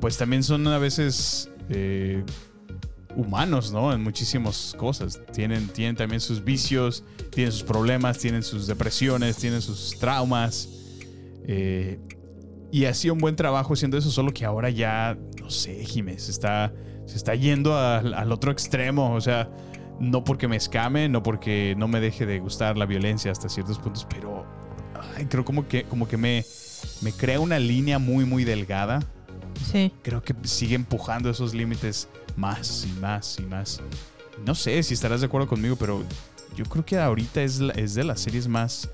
pues también son a veces eh, humanos, ¿no? En muchísimas cosas. Tienen, tienen también sus vicios, tienen sus problemas, tienen sus depresiones, tienen sus traumas. eh, y hacía un buen trabajo haciendo eso, solo que ahora ya, no sé, Jiménez, está, se está yendo al, al otro extremo. O sea, No porque me escame, no porque no me deje de gustar la violencia hasta ciertos puntos, pero ay, creo como que, como que me, me crea una línea muy, muy delgada. Sí. Creo que sigue empujando esos límites más y más y más. No sé si estarás de acuerdo conmigo, pero yo creo que ahorita es, la- es de las series más,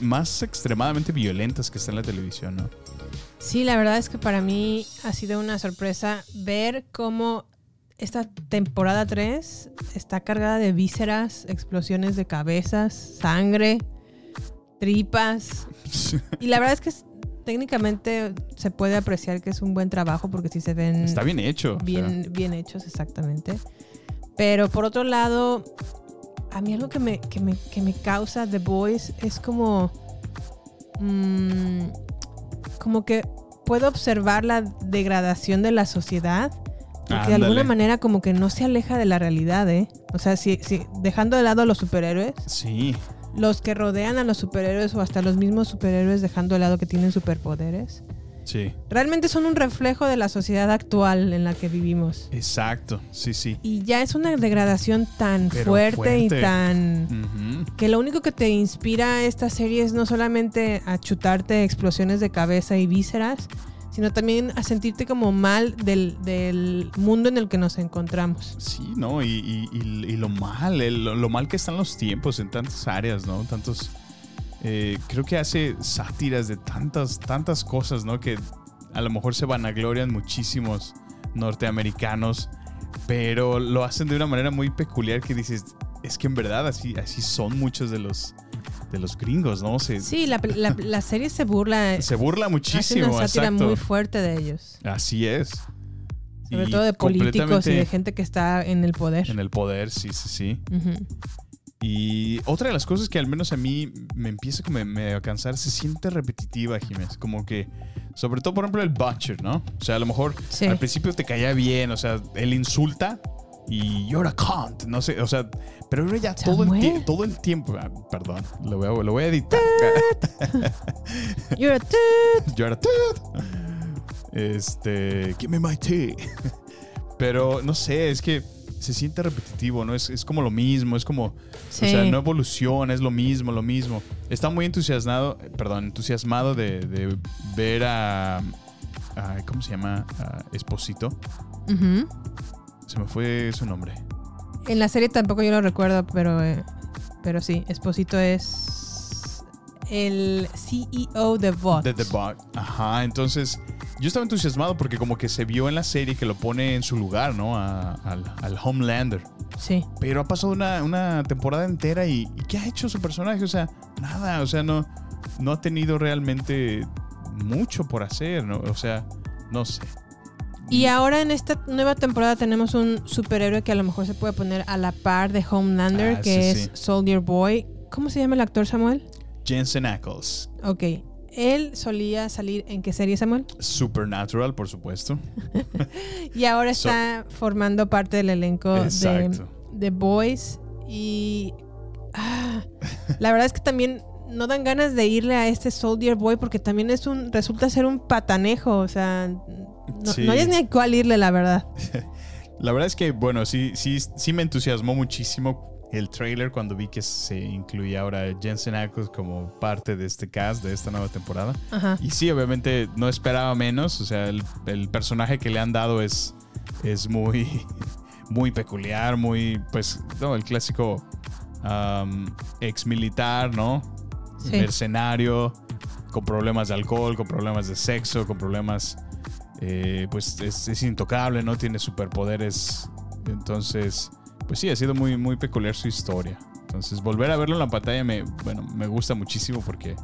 más extremadamente violentas que está en la televisión, ¿no? Sí, la verdad es que para mí ha sido una sorpresa ver cómo esta temporada 3 está cargada de vísceras, explosiones de cabezas, sangre, tripas. *laughs* Y la verdad es que técnicamente se puede apreciar que es un buen trabajo porque sí se ven Está bien hecho. o bien, bien hechos, exactamente. Pero por otro lado, a mí algo que me, que me, que me causa The Voice es como. mm, como que puedo observar la degradación de la sociedad. Porque de alguna manera como que no se aleja de la realidad, ¿eh? O sea, si, si dejando de lado a los superhéroes, Sí. los que rodean a los superhéroes o hasta los mismos superhéroes dejando de lado que tienen superpoderes, Sí. realmente son un reflejo de la sociedad actual en la que vivimos. Exacto. Sí, sí. Y ya es una degradación tan fuerte, y tan... Que lo único que te inspira esta serie es no solamente a chutarte explosiones de cabeza y vísceras, sino también a sentirte como mal del, del mundo en el que nos encontramos. Sí, ¿no? Y, y- y- y lo mal, el- lo mal que están los tiempos en tantas áreas, ¿no? Tantos. Eh, creo que hace sátiras de tantas, tantas cosas, ¿no? Que a lo mejor se vanaglorian muchísimos norteamericanos, pero lo hacen de una manera muy peculiar que dices, es que en verdad así, así son muchos de los, de los gringos, ¿no? Se, Sí, la, la- la serie se burla. *laughs* se burla muchísimo, una sátira exacto. muy fuerte de ellos. Así es. Sobre Y todo de políticos y de gente que está en el poder. En el poder, sí, sí, sí. Ujú. Y otra de las cosas que al menos a mí me empieza como a cansar, se siente repetitiva, Jiménez. Como que, sobre todo, por ejemplo, el Butcher, ¿no? O sea, a lo mejor Sí. al principio te caía bien, o sea, él insulta y you're a cunt, no sé, o sea, pero ahora ya todo el, todo el tiempo, ah, perdón, lo voy a, lo voy a editar. You're a toot. *laughs* You're a toot. Este, give me my tea. *laughs* Pero no sé, es que se siente repetitivo, ¿no? Es, es como lo mismo, es como, Sí. o sea, no evoluciona, es lo mismo, lo mismo. Está muy entusiasmado, perdón, entusiasmado de, de ver a, a- ¿cómo se llama? A Esposito. Ujú. Se me fue su nombre. En la serie tampoco yo lo recuerdo, pero, eh, pero sí, Esposito es el CEO de VOT. De The Bug. Ajá, entonces yo estaba entusiasmado porque como que se vio en la serie que lo pone en su lugar, ¿no? A- al, al Homelander. Sí. Pero ha pasado una, una temporada entera y, y ¿qué ha hecho su personaje? O sea, nada, o sea, no, no ha tenido realmente mucho por hacer, ¿no? O sea, no sé. Y ahora en esta nueva temporada tenemos un superhéroe que a lo mejor se puede poner a la par de Homelander, Ah, que sí, es sí. Soldier Boy. ¿Cómo se llama el actor, Samuel? Jensen Ackles. Ok. Él solía salir en qué serie, Samuel? Supernatural, por supuesto. *laughs* Y ahora está formando parte del elenco de. The Boys. Y ah, la verdad es que también no dan ganas de irle a este Soldier Boy porque también es un resulta ser un patanejo. O sea, no, Sí. no ni a cuál irle, la verdad. *laughs* La verdad es que, bueno, sí, sí, sí me entusiasmó muchísimo el trailer cuando vi que se incluía ahora Jensen Ackles como parte de este cast de esta nueva temporada. Ajá. Y sí, obviamente no esperaba menos. O sea, el, el personaje que le han dado es, es muy, *laughs* muy peculiar, muy, pues, no, el clásico ex militar, ¿no? Sí. Mercenario, con problemas de alcohol, con problemas de sexo, con problemas, eh, pues es, es intocable, ¿no? Tiene superpoderes. Entonces, pues sí, ha sido muy, muy peculiar su historia. Entonces, volver a verlo en la pantalla me, bueno, me gusta muchísimo porque,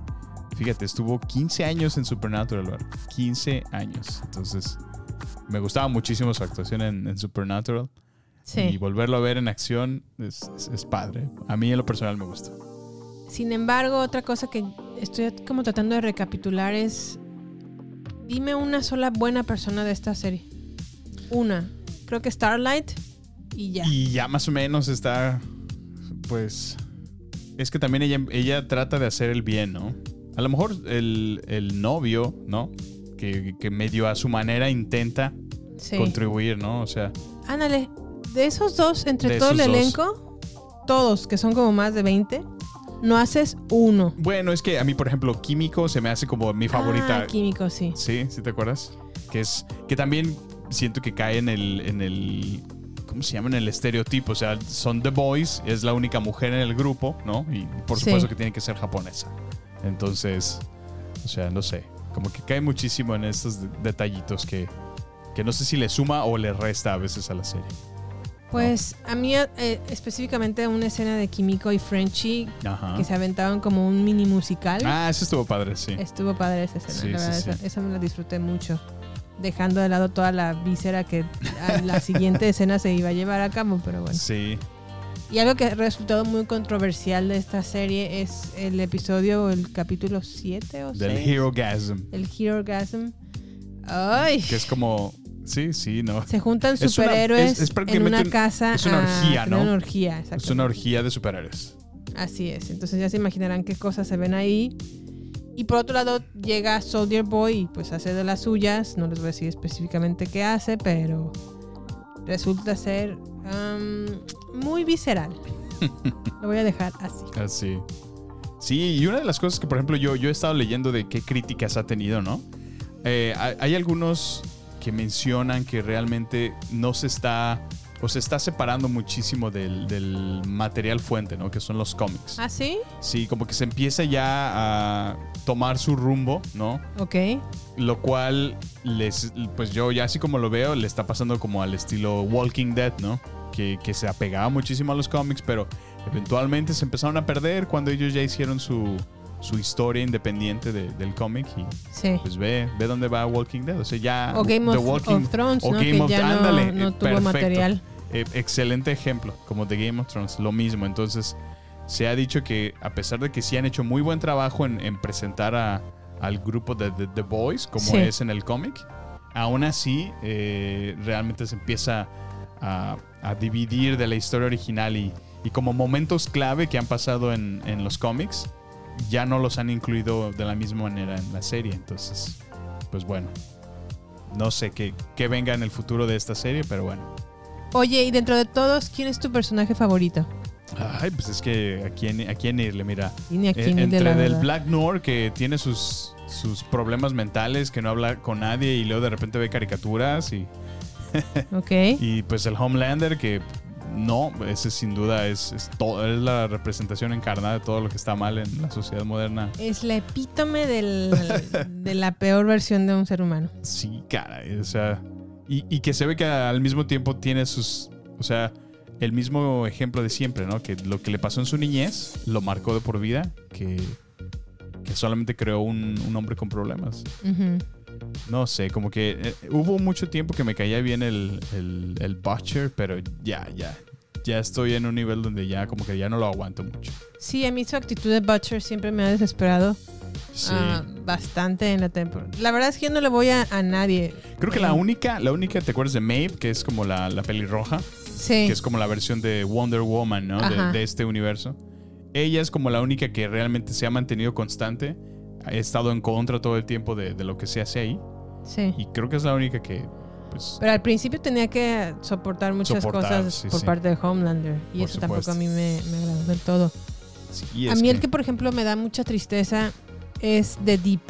fíjate, estuvo 15 años en Supernatural, ¿verdad? 15 años. Entonces, me gustaba muchísimo su actuación en, en Supernatural. Sí. Y volverlo a ver en acción es, es- es padre. A mí en lo personal me gusta. Sin embargo, otra cosa que estoy como tratando de recapitular es. Dime una sola buena persona de esta serie. Una. Creo que Starlight y ya. Y ya más o menos está, pues, es que también ella, ella trata de hacer el bien, ¿no? A lo mejor el, el novio, ¿no? Que, que medio a su manera intenta Sí. contribuir, ¿no? O sea, Ándale, de esos dos, entre De todo el dos. elenco, todos, que son como más de 20, no haces uno. Bueno, es que a mí, por ejemplo, Químico se me hace como mi favorita. Ah, químico, sí. Sí, ¿sí te acuerdas? Que es que también siento que cae en el en el ¿cómo se llama? En el estereotipo, o sea, son The Boys, es la única mujer en el grupo, ¿no? Y por Sí. supuesto que tiene que ser japonesa. Entonces, o sea, no sé, como que cae muchísimo en estos de- detallitos que que no sé si le suma o le resta a veces a la serie. Pues a mí eh, específicamente una escena de Kimiko y Frenchy que se aventaban como un mini musical. Ah, eso estuvo padre, sí. Estuvo padre esa escena, Sí, la sí, verdad, sí. Esa, esa me la disfruté mucho. Dejando de lado toda la víscera que a la *laughs* siguiente escena se iba a llevar a cabo, pero bueno. Sí. Y algo que ha resultado muy controversial de esta serie es el episodio, el capítulo 7 o 6. Del Hero Gasm. El Hero Gasm. Ay. Que es como. Sí, sí, no. Se juntan Es una- superhéroes es- es en una un- casa. Es una a orgía, tener ¿no? Una orgía, Es una orgía de superhéroes. Así es. Entonces ya se imaginarán qué cosas se ven ahí. Y por otro lado llega Soldier Boy y pues hace de las suyas. No les voy a decir específicamente qué hace, pero resulta ser muy visceral. *laughs* Lo voy a dejar así. Así. Sí, y una de las cosas que, por ejemplo, yo, yo he estado leyendo de qué críticas ha tenido, ¿no? Eh, hay, hay algunos que mencionan que realmente no se está, o se está separando muchísimo del, del material fuente, ¿no? Que son los cómics. ¿Ah, sí? Sí, como que se empieza ya a tomar su rumbo, ¿no? Ok. Lo cual, les, pues yo ya así como lo veo, le está pasando como al estilo Walking Dead, ¿no? Que, que se apegaba muchísimo a los cómics, pero eventualmente se empezaron a perder cuando ellos ya hicieron su, su historia independiente de- del cómic y Sí. pues ve, ve dónde va Walking Dead. O sea, ya... O Game The of- Walking- of Thrones, o ¿no? Game Que of- ya no- ándale, no eh, tuvo perfecto. material. Eh, excelente ejemplo, como The Game of Thrones, lo mismo. Entonces, se ha dicho que a pesar de que sí han hecho muy buen trabajo en, en presentar a- al grupo de The, The Boys, como Sí. es en el cómic, aún así eh, realmente se empieza a, a dividir de la historia original y, y como momentos clave que han pasado en, en los cómics, ya no los han incluido de la misma manera en la serie. Entonces, pues bueno, no sé qué, qué venga en el futuro de esta serie, pero bueno. Oye, y dentro de todos, ¿quién es tu personaje favorito? Ay, pues es que a quién, a quién irle, mira. Y ni a quién Eh, entre la del. Black Noir que tiene sus, sus problemas mentales, que no habla con nadie y luego de repente ve caricaturas y, Ok. *laughs* y pues el Homelander que no, ese sin duda es, es, todo, es la representación encarnada de todo lo que está mal en la sociedad moderna. Es la epítome del- de la peor versión de un ser humano. Sí, cara, o sea, y, y que se ve que al mismo tiempo tiene sus, o sea, el mismo ejemplo de siempre, ¿no? Que lo que le pasó en su niñez lo marcó de por vida, que, que solamente creó un, un hombre con problemas. No sé, como que eh, hubo mucho tiempo que me caía bien el, el, el Butcher, pero ya, ya, ya estoy en un nivel donde ya como que ya no lo aguanto mucho. Sí, a mí su actitud de Butcher siempre me ha desesperado Sí. ah, bastante en la temporada. La verdad es que yo no le voy a, a nadie. Creo que la única, la única, ¿te acuerdas de Maeve? Que es como la, la pelirroja. Sí. Que es como la versión de Wonder Woman, ¿no? De, este universo. Ella es como la única que realmente se ha mantenido constante. Ha estado en contra todo el tiempo de, de lo que se hace ahí. Sí. Y creo que es la única que, pues... Pero al principio tenía que soportar muchas Soportar, cosas sí, por sí. parte de Homelander. Y Por eso tampoco a mí me, me agradó del todo. sí, A mí el que, por ejemplo, me da mucha tristeza es The Deep.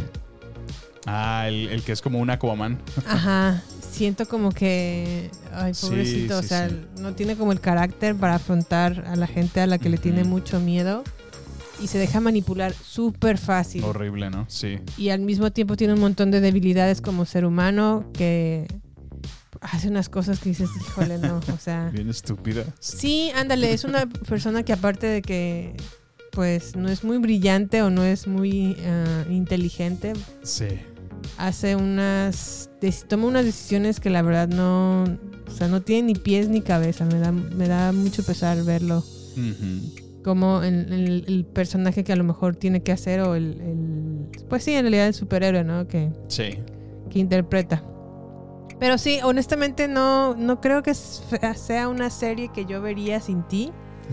Ah, el, el que es como un Aquaman. Ajá. Siento como que. Ay, pobrecito. o sea, no tiene como el carácter para afrontar a la gente a la que le tiene mucho miedo. Y se deja manipular súper fácil. Horrible, ¿no? Sí. Y al mismo tiempo tiene un montón de debilidades como ser humano que hace unas cosas que dices, híjole, no. O sea. *laughs* Bien estúpida. Sí, ándale, es una persona que aparte de que pues no es muy brillante o no es muy ah, inteligente, Sí. hace unas toma unas decisiones que la verdad no, o sea, no tiene ni pies ni cabeza, me da me da mucho pesar verlo como el, el- el personaje que a lo mejor tiene que hacer o el, el- pues sí, en realidad el superhéroe, ¿no? Que Sí. que interpreta. Pero sí, honestamente no, no creo que sea una serie que yo vería sin ti.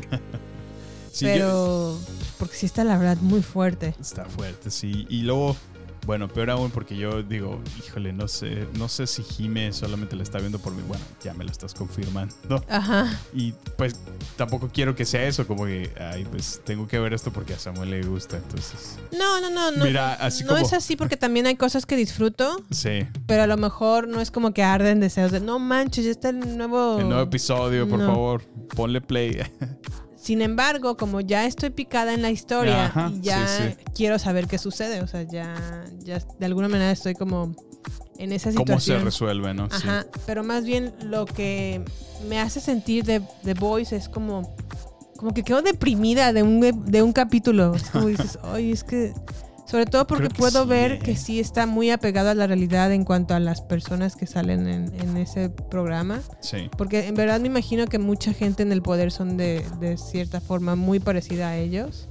*laughs* Sí, yo- pero porque sí está la verdad muy fuerte. Está fuerte, sí. Y luego, Bueno, peor aún porque yo digo, híjole, no sé, no sé si Jime solamente la está viendo por mí. Bueno, ya me lo estás confirmando. *laughs* Ajá. Y pues tampoco quiero que sea eso, como que, ay, pues tengo que ver esto porque a Samuel le gusta, entonces. No, no, no, no. Mira, así no como- es así porque también hay cosas que disfruto, Sí. pero a lo mejor no es como que arden deseos de, no manches, ya está el nuevo... El nuevo episodio, por No. favor, ponle play. *laughs* Sin embargo, como ya estoy picada en la historia Ajá, y ya sí, sí. quiero saber qué sucede, o sea, ya, ya de alguna manera estoy como en esa ¿Cómo se situación. resuelve, no? Sí. Ajá, pero más bien lo que me hace sentir de The Voice es como, como que quedo deprimida de un, de un capítulo. Es como dices, *laughs* ay, es que... Sobre todo porque puedo sí, ver eh. que sí está muy apegado a la realidad en cuanto a las personas que salen en, en ese programa. Sí. Porque en verdad me imagino que mucha gente en el poder son de, de cierta forma muy parecida a ellos.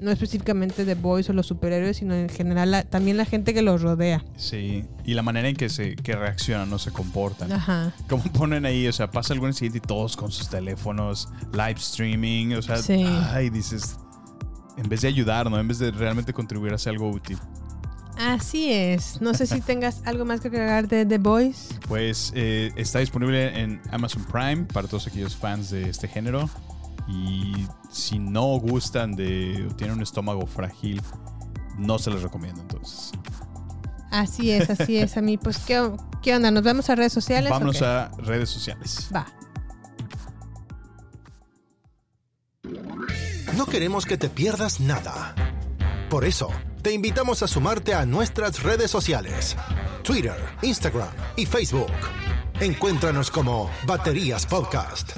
No específicamente de Boys o los superhéroes, sino en general la- también la gente que los rodea. Sí, y la manera en que se que reaccionan, no se comportan. Ajá. Como ponen ahí, o sea, pasa algún incidente y todos con sus teléfonos, live streaming, o sea, Sí. ay, dices, en vez de ayudar, ¿no? En vez de realmente contribuir a hacer algo útil. Así es. No sé si tengas algo más que agregar de The Boys. Pues eh, está disponible en Amazon Prime para todos aquellos fans de este género. Y si no gustan de o tienen un estómago frágil, no se les recomiendo entonces. Así es, así es. A mí, pues, ¿qué, qué onda? ¿Nos vamos a redes sociales? Vámonos a redes sociales. Va. No queremos que te pierdas nada. Por eso, te invitamos a sumarte a nuestras redes sociales. Twitter, Instagram y Facebook. Encuéntranos como Baterías Podcast.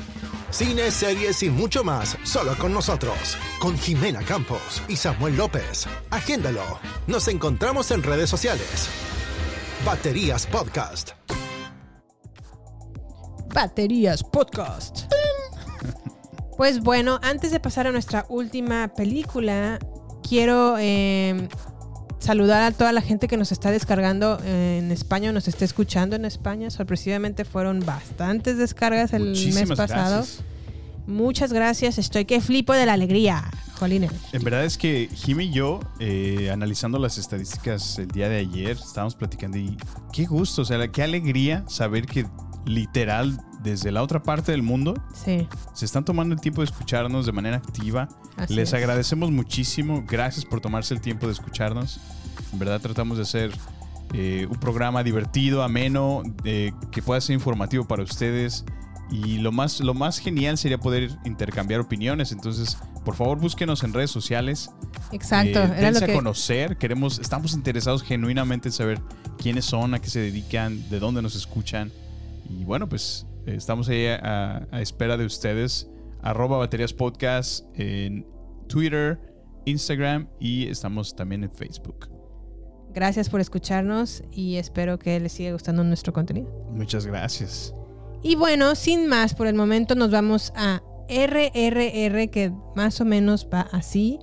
Cine, series y mucho más solo con nosotros. Con Jimena Campos y Samuel López. Agéndalo. Nos encontramos en redes sociales. Baterías Podcast. Baterías Podcast. Pues bueno, antes de pasar a nuestra última película, quiero eh, saludar a toda la gente que nos está descargando en España nos está escuchando en España. Sorpresivamente fueron bastantes descargas el Muchísimas mes pasado. gracias. Muchas gracias, estoy que flipo de la alegría. Jolines. En verdad es que Jimmy y yo, eh, analizando las estadísticas el día de ayer, estábamos platicando y qué gusto, o sea, qué alegría saber que literal desde la otra parte del mundo Sí. se están tomando el tiempo de escucharnos de manera activa. Así Les es. agradecemos muchísimo, gracias por tomarse el tiempo de escucharnos. En verdad tratamos de hacer eh, un programa divertido, ameno, eh, que pueda ser informativo para ustedes. Y lo más, lo más genial sería poder intercambiar opiniones. Entonces, por favor, búsquenos en redes sociales. Exacto, Eh, dense a que- conocer. Queremos, estamos interesados genuinamente en saber quiénes son, a qué se dedican, de dónde nos escuchan. Y bueno, pues estamos ahí a, a espera de ustedes. Arroba baterías podcast en Twitter, Instagram y estamos también en Facebook. Gracias por escucharnos y espero que les siga gustando nuestro contenido. Muchas gracias. Y bueno, sin más, por el momento nos vamos a RRR, que más o menos va así.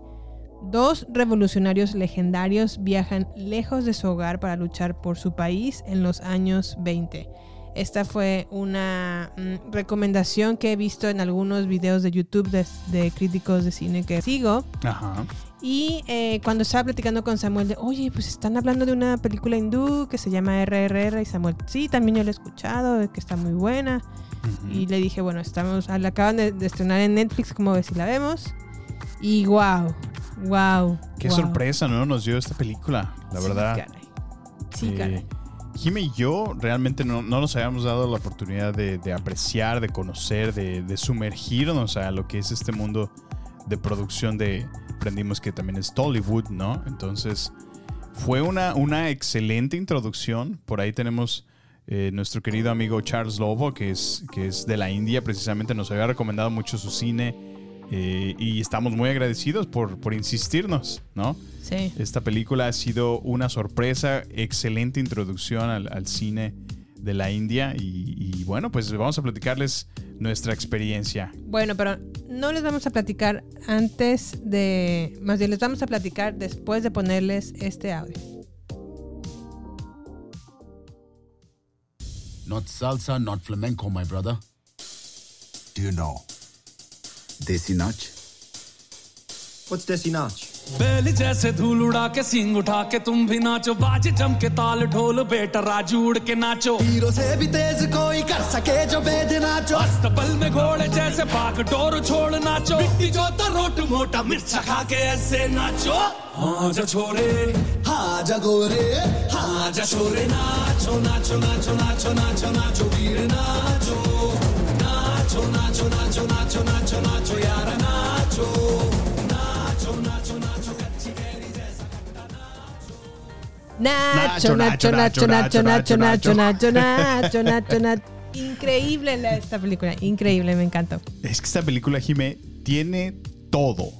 Dos revolucionarios legendarios viajan lejos de su hogar para luchar por su país en los años 20. Esta fue una mm, recomendación que he visto en algunos videos de YouTube de, de críticos de cine que sigo. Ajá. Y eh, cuando estaba platicando con Samuel de, oye, pues están hablando de una película hindú que se llama RRR y Samuel, sí, también yo la he escuchado, que está muy buena. Y le dije, bueno, estamos, la acaban de, de estrenar en Netflix, como ves si la vemos. Y wow, wow. Qué wow. sorpresa, ¿no? Nos dio esta película, la Sí, verdad. caray. Sí, Eh, caray. Jimmy y yo realmente no, no nos habíamos dado la oportunidad de, de apreciar, de conocer, de, de sumergirnos a lo que es este mundo de producción de, aprendimos que también es Tollywood, ¿no? Entonces, fue una, una excelente introducción. Por ahí tenemos eh, nuestro querido amigo Charles Lobo, que es, que es de la India, precisamente nos había recomendado mucho su cine eh, y estamos muy agradecidos por, por insistirnos, ¿no? Sí. Esta película ha sido una sorpresa, excelente introducción al, al cine de la India y, y bueno, pues vamos a platicarles nuestra experiencia. Bueno, pero no les vamos a platicar antes de. Más bien, les vamos a platicar después de ponerles este audio. Not salsa, not flamenco, my brother. Do you know? Desi नाच? What's देसी नाच। बैल जैसे धूल उड़ा के सिंग उठा के तुम भी नाचो। बाजे जम के ताल ढोल बेटा राजू उड़ के नाचो। हीरो से भी तेज कोई कर सके जो बेद नाचो। अस्तबल में घोड़े जैसे बाग डोर छोड़ नाचो। मिट्टी जो तो रोट मोटा मिर्चा खा के ऐसे नाचो। हाँ जा छोरे। हाँ जा गोरे। हाँ जा छोरे। नाचो नाचो नाचो नाचो नाचो नाचो वीर नाचो। Nacho, Nacho, Nacho, Nacho, Nacho, Nacho, y ahora Nacho. Nacho, Nacho, Nacho, Nacho, Nacho, Nacho, Nacho, Nacho, Nacho, Nacho, Increíble esta película, increíble, me encantó. Es que esta película, Jimé, tiene todo.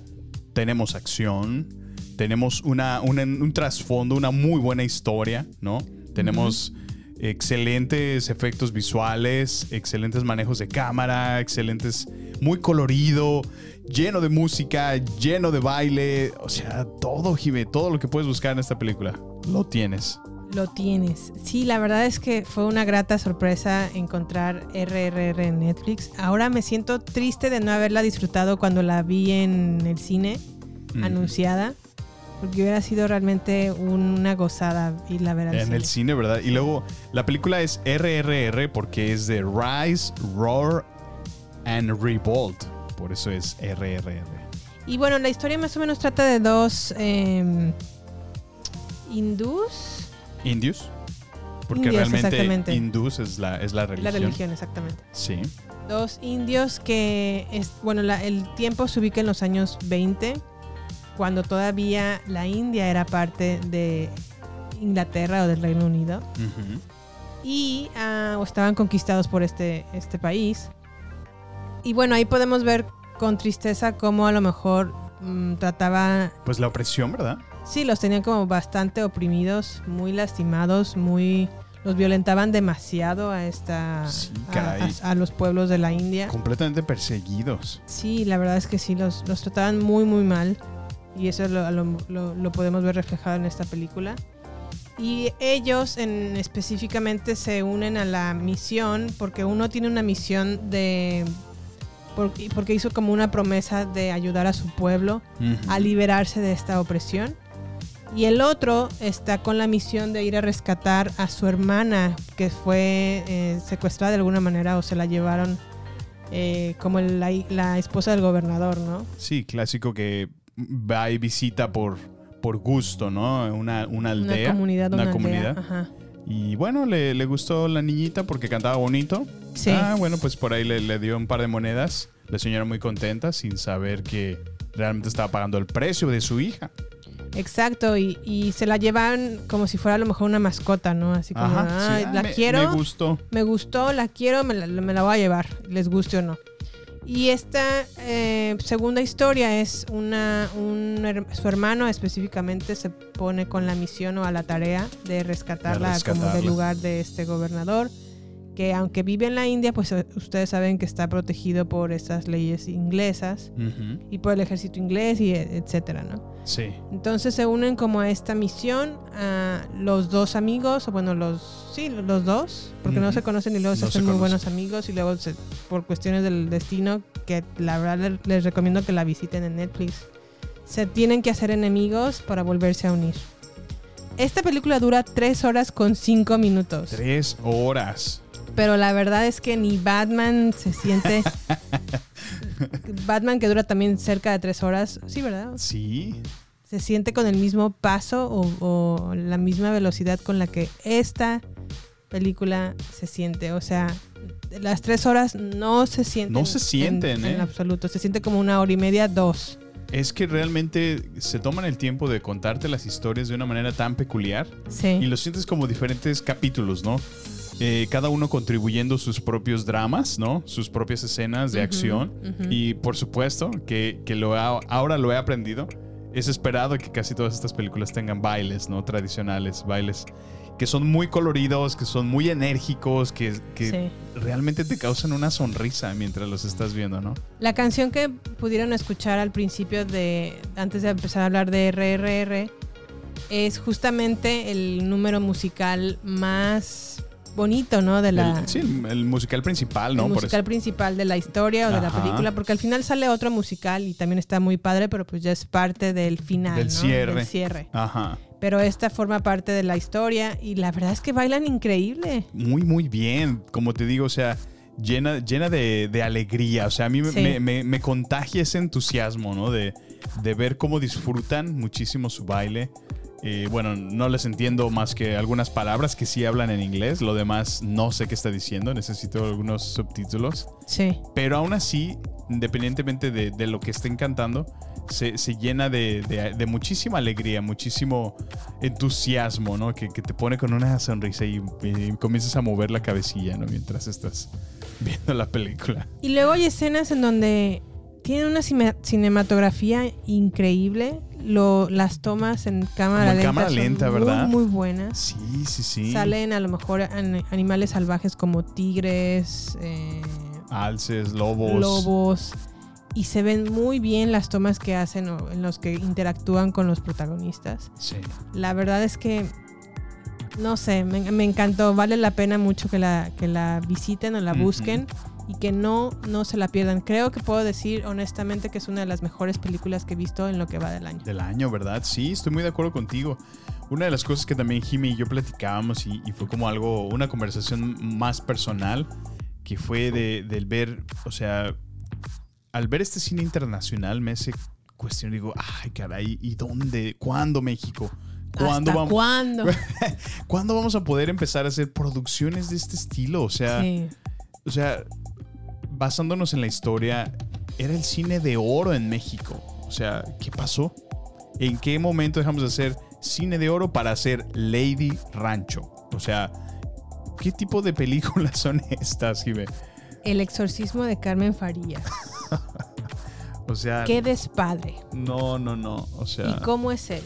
Tenemos acción, tenemos una, un, un trasfondo, una muy buena historia, ¿no? Tenemos uh -huh excelentes efectos visuales, excelentes manejos de cámara, excelentes, muy colorido, lleno de música, lleno de baile, o sea, todo, Jime, todo lo que puedes buscar en esta película, lo tienes. Lo tienes. Sí, la verdad es que fue una grata sorpresa encontrar RRR en Netflix. Ahora me siento triste de no haberla disfrutado cuando la vi en el cine Mm. anunciada, porque hubiera sido realmente una gozada irla a ver al En cine. el cine, ¿verdad? Y luego la película es RRR porque es de Rise, Roar and Revolt. Por eso es RRR. Y bueno, la historia más o menos trata de dos eh, hindús. Indios. Porque Indios, realmente hindús es la, es la religión. La religión, exactamente. Sí. Dos indios que, es, bueno, la- el tiempo se ubica en los años 20, cuando todavía la India era parte de Inglaterra o del Reino Unido. Ujú. y ah, estaban conquistados por este, este país. Y bueno, ahí podemos ver con tristeza cómo a lo mejor mm, trataba, Pues la opresión, ¿verdad? sí, los tenían como bastante oprimidos, muy lastimados, muy los violentaban demasiado a esta a- caray. a, a los pueblos de la India. Completamente perseguidos. Sí, la verdad es que sí, los, los trataban muy, muy mal. Y eso lo, lo- podemos ver reflejado en esta película. Y ellos en, específicamente se unen a la misión porque uno tiene una misión de... por- Porque hizo como una promesa de ayudar a su pueblo a liberarse de esta opresión. Y el otro está con la misión de ir a rescatar a su hermana que fue eh, secuestrada de alguna manera o se la llevaron eh, como la, la esposa del gobernador, ¿no? Sí, clásico que va y visita por, por gusto, ¿no? Una, una aldea. comunidad, una aldea, comunidad. ajá. Y bueno, le, le gustó la niñita porque cantaba bonito. Sí. Ah, bueno, pues por ahí le, le dio un par de monedas. La señora muy contenta sin saber que realmente estaba pagando el precio de su hija. Exacto, y, y se la llevan como si fuera a lo mejor una mascota, ¿no? Así como, Ajá, sí, "Ay, ah, la me- quiero. me gustó. Me gustó, la quiero, me la, me la voy a llevar, les guste o no. Y esta eh, segunda historia es una, un su hermano específicamente se pone con la misión o a la tarea de rescatarla, como rescatarla. del lugar de este gobernador, que aunque vive en la India, pues eh, ustedes saben que está protegido por estas leyes inglesas y por el ejército inglés y e- etcétera, ¿no? Sí. Entonces se unen como a esta misión a los dos amigos, o bueno, los sí, los dos, porque no se conocen y luego se No se hacen muy buenos amigos y luego se- por cuestiones del destino, que la verdad le- les recomiendo que la visiten en Netflix. Se tienen que hacer enemigos para volverse a unir. Esta película dura 3 horas con 5 minutos. Tres horas. Pero la verdad es que ni Batman se siente. *laughs* Batman que dura también cerca de 3 horas. Sí, ¿verdad? Sí. se siente con el mismo paso o, o la misma velocidad con la que esta película se siente. O sea, las tres horas no se sienten. No se sienten, en, ¿eh? en absoluto. Se siente como una hora y media, dos. Es que realmente se toman el tiempo de contarte las historias de una manera tan peculiar. Sí. Y lo sientes como diferentes capítulos, ¿no? Eh, cada uno contribuyendo sus propios dramas, ¿no? Sus propias escenas de Ujú, acción. ujú. Y por supuesto que, que lo ha- ahora lo he aprendido. Es esperado que casi todas estas películas tengan bailes, ¿no? Tradicionales, bailes que son muy coloridos, que son muy enérgicos, que, que Sí. realmente te causan una sonrisa mientras los estás viendo, ¿no? La canción que pudieron escuchar al principio de. antes de empezar a hablar de RRR. Es justamente el número musical más bonito, ¿no? De la, El, sí, el, el musical principal, ¿no? el musical principal de la historia o de la película, porque al final sale otro musical y también está muy padre, pero pues ya es parte del final, Del ¿no? cierre. Del cierre. Ajá. Pero esta forma parte de la historia y la verdad es que bailan increíble. Muy, muy bien. Como te digo, o sea, llena, llena de, de alegría. O sea, a mí me- Sí. me, me- me contagia ese entusiasmo, ¿no? De, de ver cómo disfrutan muchísimo su baile. Eh, bueno, no les entiendo más que algunas palabras que sí hablan en inglés. Lo demás no sé qué está diciendo. Necesito algunos subtítulos. Sí. Pero aún así, independientemente de, de lo que estén cantando, se, se llena de, de- de muchísima alegría, muchísimo entusiasmo, ¿no? Que, que te pone con una sonrisa y, y comienzas a mover la cabecilla, ¿no? Mientras estás *laughs* viendo la película. Y luego hay escenas en donde tienen una cine- cinematografía increíble. Lo, las tomas en cámara en lenta cámara son lenta, muy, ¿verdad? Muy buenas. Sí, sí, sí. Salen a lo mejor an- animales salvajes como tigres, eh, Alces, lobos. lobos. Y se ven muy bien las tomas que hacen o en los que interactúan con los protagonistas. Sí. La verdad es que, no sé, me, me encantó. Vale la pena mucho que la, que la visiten o la busquen y que no, no se la pierdan. Creo que puedo decir honestamente que es una de las mejores películas que he visto en lo que va del año. Del año, ¿verdad? Sí, estoy muy de acuerdo contigo. Una de las cosas que también Jimmy y yo platicábamos y, y fue como algo, una conversación más personal, que fue de, del ver, o sea, al ver este cine internacional me hace cuestión, digo, ay, caray, ¿y dónde? ¿Cuándo México? ¿Cuándo ¿Hasta vamos? cuándo? *laughs* ¿Cuándo vamos a poder empezar a hacer producciones de este estilo? O sea, Sí. o sea, basándonos en la historia, era el cine de oro en México. O sea, ¿qué pasó? ¿En qué momento dejamos de hacer cine de oro para hacer Lady Rancho? O sea, ¿qué tipo de películas *laughs* son estas, Jive? El exorcismo de Carmen Farías. *laughs* O sea, Qué despadre. no, no, no. O sea, ¿Y cómo es él?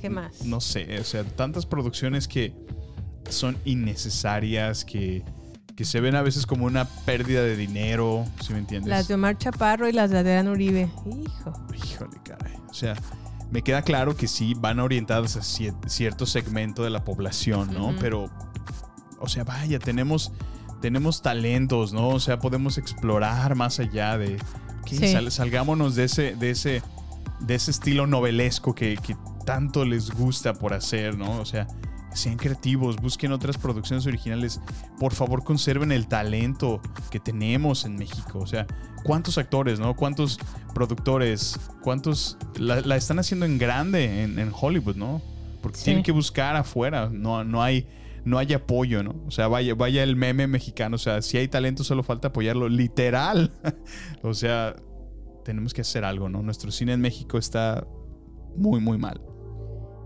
¿Qué más? no sé. O sea, tantas producciones que son innecesarias, que, que se ven a veces como una pérdida de dinero, ¿sí me entiendes? Las de Omar Chaparro y las de Adrián Uribe. Hijo. Híjole, caray. O sea, me queda claro que sí van orientadas a cier- cierto segmento de la población, ¿no? Pero, o sea, vaya, tenemos, tenemos talentos, ¿no? O sea, podemos explorar más allá de. ¿qué? Sí. Sal- salgámonos de ese, de ese, de ese estilo novelesco que, que tanto les gusta por hacer, ¿no? O sea, sean creativos, busquen otras producciones originales. Por favor, conserven el talento que tenemos en México. O sea, ¿cuántos actores, no? ¿Cuántos productores? ¿Cuántos la, la están haciendo en grande en, en Hollywood, no? Porque Sí. tienen que buscar afuera. No, no hay. No hay apoyo, ¿no? O sea, vaya, vaya el meme mexicano. O sea, si hay talento, solo falta apoyarlo. Literal. *laughs* o sea, tenemos que hacer algo, ¿no? Nuestro cine en México está muy, muy mal.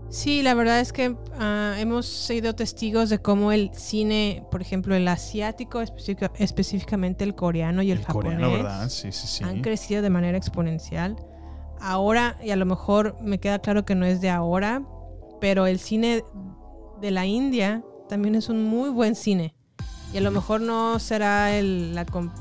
Sí, la verdad es que ah, hemos sido testigos de cómo el cine, por ejemplo, el asiático, específica- específicamente el coreano y el, japonés, Coreano, ¿verdad? Sí, sí, sí. han crecido de manera exponencial. Ahora, y a lo mejor me queda claro que no es de ahora, pero el cine de la India también es un muy buen cine. Y a lo mejor no será el, la com-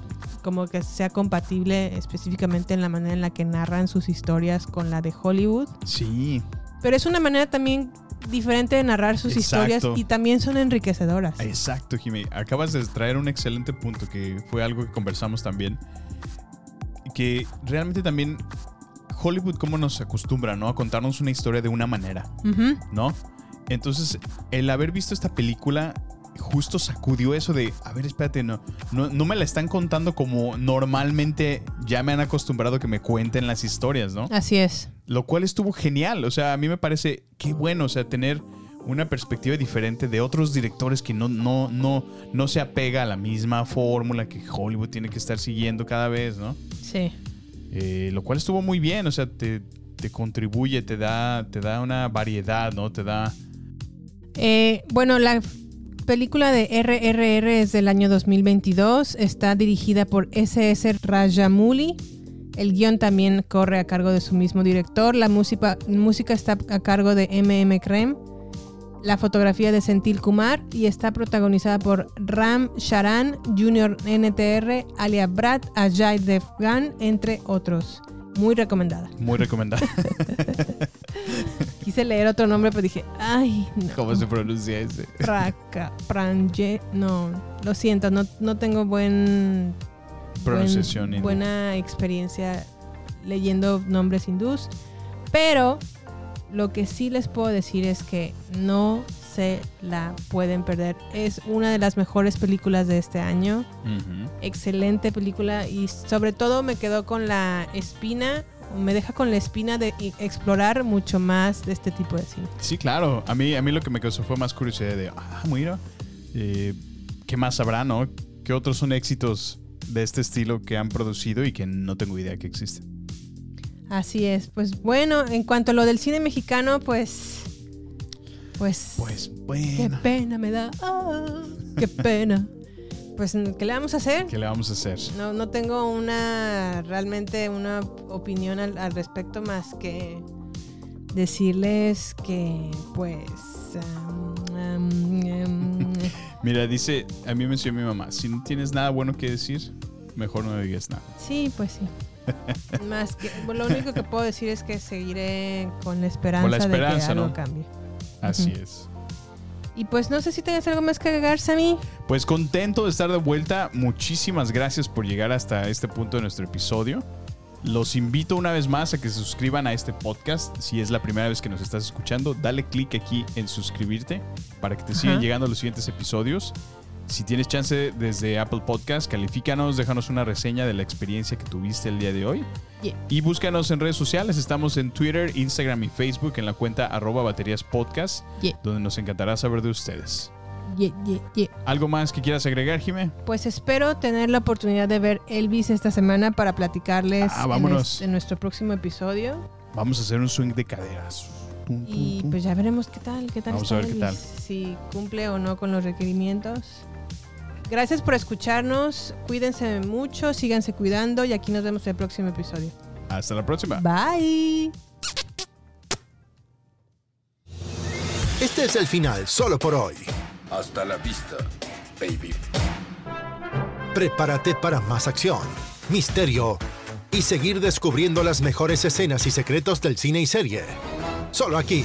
como que sea compatible específicamente en la manera en la que narran sus historias con la de Hollywood. Sí, Pero es una manera también diferente de narrar sus Exacto. historias y también son enriquecedoras. Exacto, Jimmy. Acabas de traer un excelente punto que fue algo que conversamos también. Que realmente también Hollywood cómo nos acostumbra, ¿no? A contarnos una historia de una manera. ¿no? Entonces, el haber visto esta película justo sacudió eso de, a ver, espérate, no, no, no me la están contando como normalmente ya me han acostumbrado que me cuenten las historias, ¿no? Así es. Lo cual estuvo genial. O sea, a mí me parece qué bueno, o sea, tener una perspectiva diferente de otros directores que no, no, no, no se apega a la misma fórmula que Hollywood tiene que estar siguiendo cada vez, ¿no? Sí. Eh, lo cual estuvo muy bien, o sea, te, te contribuye, te da, te da una variedad, ¿no? Te da... Eh, bueno, la película de RRR es del año 2022. Está dirigida por SS Rajamouli. El guion también corre a cargo de su mismo director. La música, música está a cargo de MM Krem. La fotografía de Sentil Kumar y está protagonizada por Ram Charan, Junior NTR, Alia Brat, Ajay Devgan, entre otros. Muy recomendada. Muy recomendada. *laughs* Quise leer otro nombre, pero dije, ay, no. ¿Cómo se pronuncia ese? Praca, Pranje, no, lo siento, no, no tengo buen Pronunciación buen- hindú. buena experiencia leyendo nombres hindús, pero lo que sí les puedo decir es que no se la pueden perder. Es una de las mejores películas de este año. Excelente película y sobre todo me quedó con la espina, me deja con la espina de explorar mucho más de este tipo de cine. Sí, claro. A mí, a mí lo que me causó fue más curiosidad de, ah, mira, eh, ¿qué más habrá, no? ¿Qué otros son éxitos de este estilo que han producido y que no tengo idea que existen? Así es. Pues bueno, en cuanto a lo del cine mexicano, pues. Pues. Pues Qué pena me da. ah, qué pena. Pues, ¿qué le vamos a hacer? ¿Qué le vamos a hacer? No, no tengo una. Realmente una opinión al, al respecto más que decirles que, pues. *laughs* Mira, dice, a mí me enseñó mi mamá, si no tienes nada bueno que decir, mejor no digas nada. sí, pues sí. *laughs* Más que. bueno, lo único que puedo decir es que seguiré con la esperanza, Con la de esperanza, que algo ¿no? cambie. Así es. Y pues no sé si tengas algo más que agregar, Sammy. Pues contento de estar de vuelta. Muchísimas gracias por llegar hasta este punto de nuestro episodio. Los invito una vez más a que se suscriban a este podcast. Si es la primera vez que nos estás escuchando, dale clic aquí en suscribirte para que te sigan llegando los siguientes episodios. Si tienes chance desde Apple Podcast, califícanos, déjanos una reseña de la experiencia que tuviste el día de hoy. Yeah. Y búscanos en redes sociales. Estamos en Twitter, Instagram y Facebook en la cuenta arroba baterías podcast, Yeah. donde nos encantará saber de ustedes. Yeah. ¿Algo más que quieras agregar, Jimé? Pues espero tener la oportunidad de ver Elvis esta semana para platicarles Ah, en, vámonos. es- en nuestro próximo episodio. Vamos a hacer un swing de caderas. Y pues ya veremos qué tal, qué tal Vamos está a ver qué Elvis, Si cumple o no con los requerimientos. Gracias por escucharnos. Cuídense mucho, síganse cuidando y aquí nos vemos en el próximo episodio. Hasta la próxima. Bye. Este es el final solo por hoy. Hasta la vista, baby. Prepárate para más acción, misterio y seguir descubriendo las mejores escenas y secretos del cine y serie. Solo aquí,